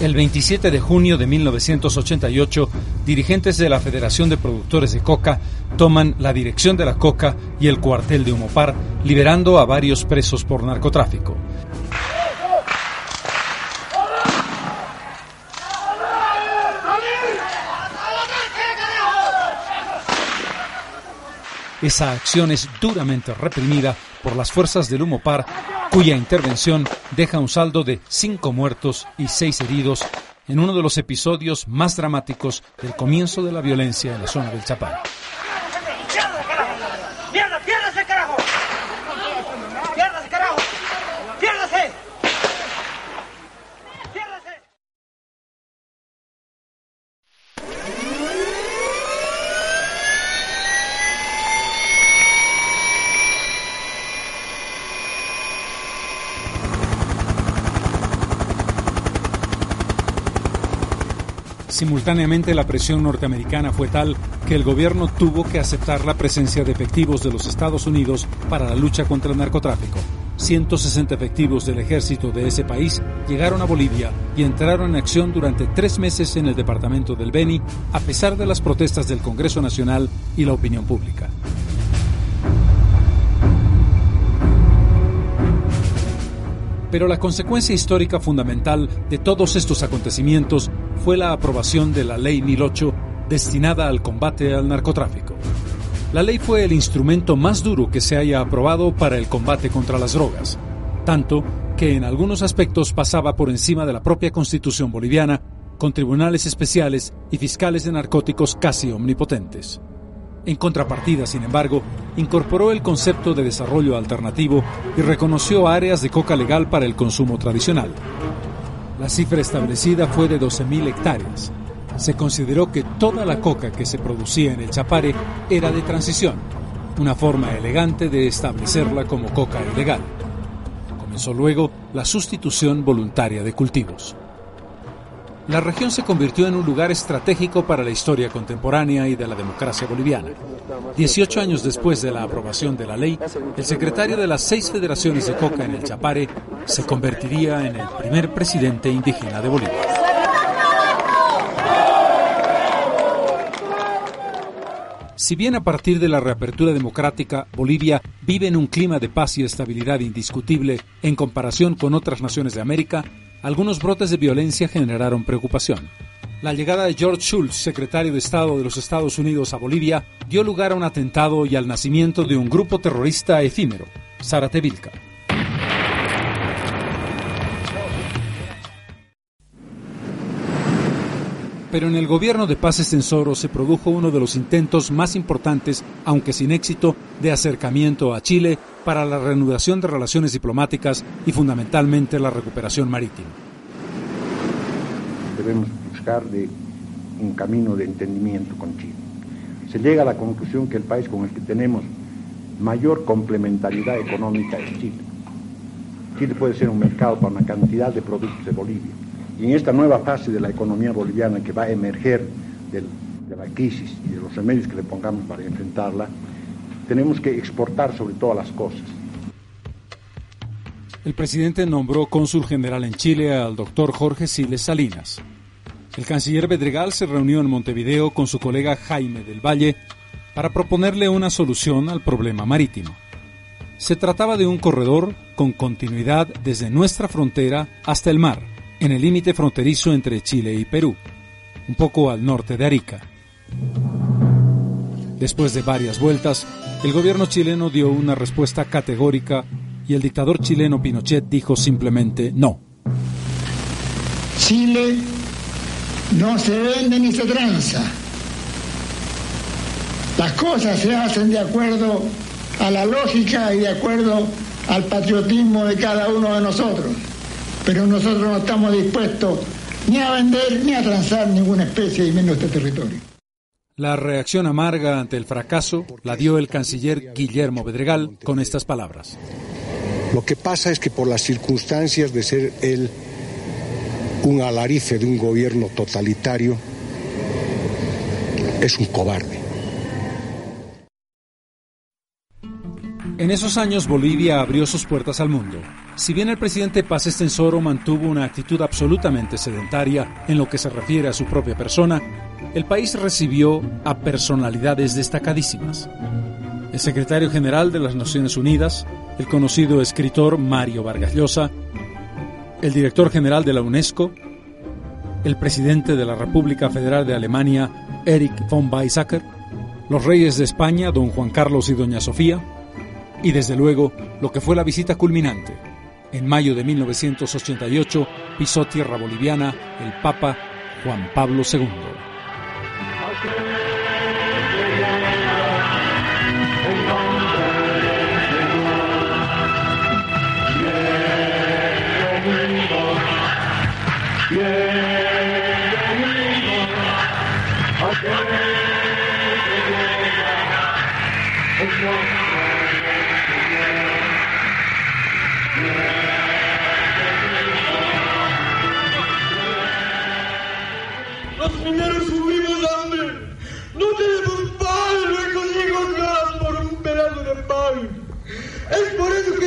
El 27 de junio de 1988, dirigentes de la Federación de Productores de Coca toman la dirección de la coca y el cuartel de Humopar, liberando a varios presos por narcotráfico. Esa acción es duramente reprimida por las fuerzas del Humopar, cuya intervención deja un saldo de cinco muertos y seis heridos en uno de los episodios más dramáticos del comienzo de la violencia en la zona del Chapán. Simultáneamente la presión norteamericana fue tal que el gobierno tuvo que aceptar la presencia de efectivos de los Estados Unidos para la lucha contra el narcotráfico. 160 efectivos del ejército de ese país llegaron a Bolivia y entraron en acción durante tres meses en el departamento del Beni, a pesar de las protestas del Congreso Nacional y la opinión pública. Pero la consecuencia histórica fundamental de todos estos acontecimientos fue la aprobación de la Ley 1008 destinada al combate al narcotráfico. La ley fue el instrumento más duro que se haya aprobado para el combate contra las drogas, tanto que en algunos aspectos pasaba por encima de la propia constitución boliviana, con tribunales especiales y fiscales de narcóticos casi omnipotentes. En contrapartida, sin embargo, incorporó el concepto de desarrollo alternativo y reconoció áreas de coca legal para el consumo tradicional. La cifra establecida fue de 12.000 hectáreas. Se consideró que toda la coca que se producía en el Chapare era de transición, una forma elegante de establecerla como coca ilegal. Comenzó luego la sustitución voluntaria de cultivos la región se convirtió en un lugar estratégico para la historia contemporánea y de la democracia boliviana. Dieciocho años después de la aprobación de la ley, el secretario de las seis federaciones de coca en el Chapare se convertiría en el primer presidente indígena de Bolivia. Si bien a partir de la reapertura democrática Bolivia vive en un clima de paz y estabilidad indiscutible en comparación con otras naciones de América, algunos brotes de violencia generaron preocupación. La llegada de George Shultz, secretario de Estado de los Estados Unidos a Bolivia, dio lugar a un atentado y al nacimiento de un grupo terrorista efímero, Zaratevilca. Pero en el gobierno de Paz Estensoro se produjo uno de los intentos más importantes, aunque sin éxito, de acercamiento a Chile para la reanudación de relaciones diplomáticas y fundamentalmente la recuperación marítima. Debemos buscar de un camino de entendimiento con Chile. Se llega a la conclusión que el país con el que tenemos mayor complementariedad económica es Chile. Chile puede ser un mercado para una cantidad de productos de Bolivia y en esta nueva fase de la economía boliviana que va a emerger de la crisis y de los remedios que le pongamos para enfrentarla, tenemos que exportar sobre todas las cosas. El presidente nombró cónsul general en Chile al doctor Jorge Siles Salinas. El canciller Bedregal se reunió en Montevideo con su colega Jaime del Valle para proponerle una solución al problema marítimo. Se trataba de un corredor con continuidad desde nuestra frontera hasta el mar en el límite fronterizo entre Chile y Perú, un poco al norte de Arica. Después de varias vueltas, el gobierno chileno dio una respuesta categórica y el dictador chileno Pinochet dijo simplemente no. Chile no se vende ni se tranza. Las cosas se hacen de acuerdo a la lógica y de acuerdo al patriotismo de cada uno de nosotros pero nosotros no estamos dispuestos ni a vender ni a transar ninguna especie y menos este territorio. La reacción amarga ante el fracaso la dio el canciller Guillermo Bedregal con estas palabras. Lo que pasa es que por las circunstancias de ser él un alarife de un gobierno totalitario, es un cobarde. En esos años Bolivia abrió sus puertas al mundo. Si bien el presidente Paz Estensoro mantuvo una actitud absolutamente sedentaria en lo que se refiere a su propia persona, el país recibió a personalidades destacadísimas. El secretario general de las Naciones Unidas, el conocido escritor Mario Vargas Llosa, el director general de la UNESCO, el presidente de la República Federal de Alemania, Erich von Weizsäcker, los reyes de España, don Juan Carlos y doña Sofía, y desde luego lo que fue la visita culminante. En mayo de 1988 pisó tierra boliviana el Papa Juan Pablo II.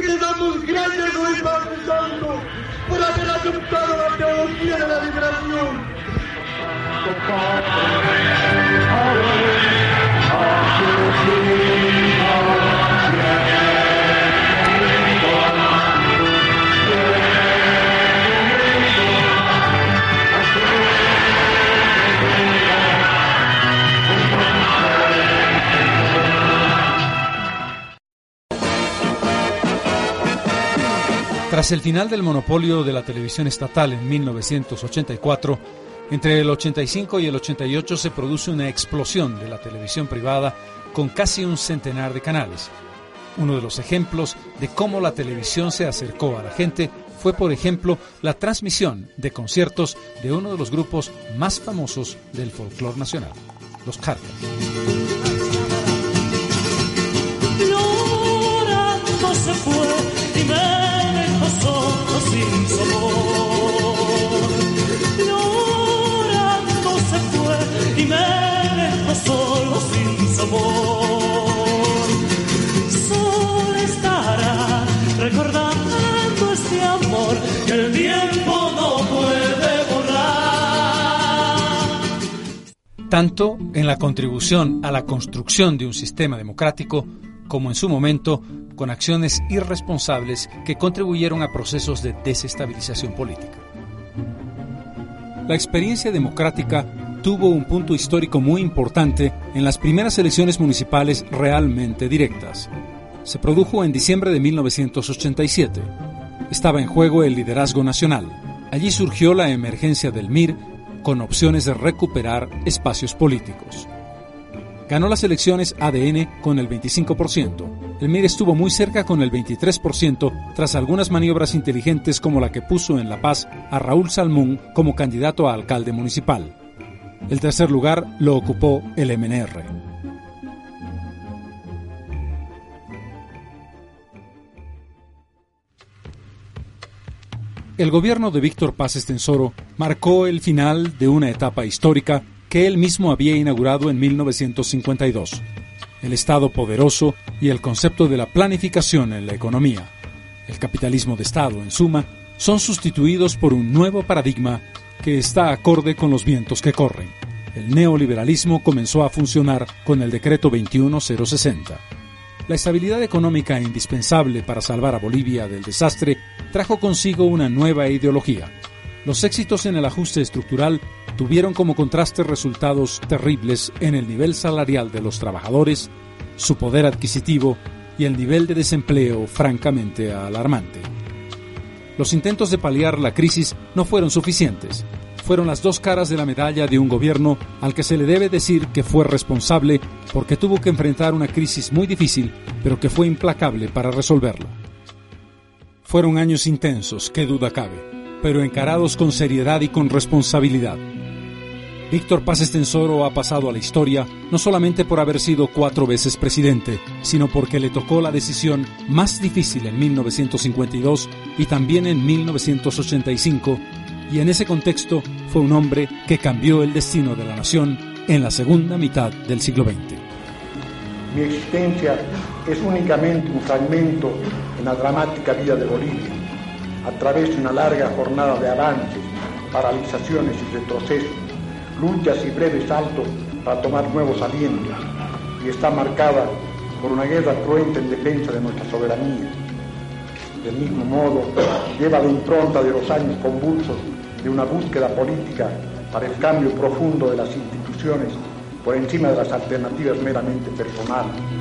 Que damos gracias hoy, Padre Santo, por haber aceptado la teología de la liberación. Tras el final del monopolio de la televisión estatal en 1984, entre el 85 y el 88 se produce una explosión de la televisión privada con casi un centenar de canales. Uno de los ejemplos de cómo la televisión se acercó a la gente fue, por ejemplo, la transmisión de conciertos de uno de los grupos más famosos del folclore nacional, los Carcas. Tanto en la contribución a la construcción de un sistema democrático como en su momento con acciones irresponsables que contribuyeron a procesos de desestabilización política. La experiencia democrática tuvo un punto histórico muy importante en las primeras elecciones municipales realmente directas. Se produjo en diciembre de 1987. Estaba en juego el liderazgo nacional. Allí surgió la emergencia del MIR con opciones de recuperar espacios políticos. Ganó las elecciones ADN con el 25%. El MIR estuvo muy cerca con el 23% tras algunas maniobras inteligentes como la que puso en La Paz a Raúl Salmón como candidato a alcalde municipal. El tercer lugar lo ocupó el MNR. El gobierno de Víctor Paz Estensoro marcó el final de una etapa histórica que él mismo había inaugurado en 1952. El Estado poderoso y el concepto de la planificación en la economía, el capitalismo de Estado, en suma, son sustituidos por un nuevo paradigma que está acorde con los vientos que corren. El neoliberalismo comenzó a funcionar con el decreto 21060. La estabilidad económica indispensable para salvar a Bolivia del desastre trajo consigo una nueva ideología. Los éxitos en el ajuste estructural tuvieron como contraste resultados terribles en el nivel salarial de los trabajadores, su poder adquisitivo y el nivel de desempleo francamente alarmante. Los intentos de paliar la crisis no fueron suficientes. Fueron las dos caras de la medalla de un gobierno al que se le debe decir que fue responsable porque tuvo que enfrentar una crisis muy difícil, pero que fue implacable para resolverla. Fueron años intensos, qué duda cabe, pero encarados con seriedad y con responsabilidad. Víctor Paz Estensoro ha pasado a la historia no solamente por haber sido cuatro veces presidente, sino porque le tocó la decisión más difícil en 1952 y también en 1985, y en ese contexto fue un hombre que cambió el destino de la nación en la segunda mitad del siglo XX. Mi existencia es únicamente un fragmento en la dramática vida de Bolivia, a través de una larga jornada de avances, paralizaciones y retrocesos, luchas y breves saltos para tomar nuevos alientos, y está marcada por una guerra cruenta en defensa de nuestra soberanía. Del mismo modo, lleva la impronta de los años convulsos de una búsqueda política para el cambio profundo de las instituciones por encima de las alternativas meramente personales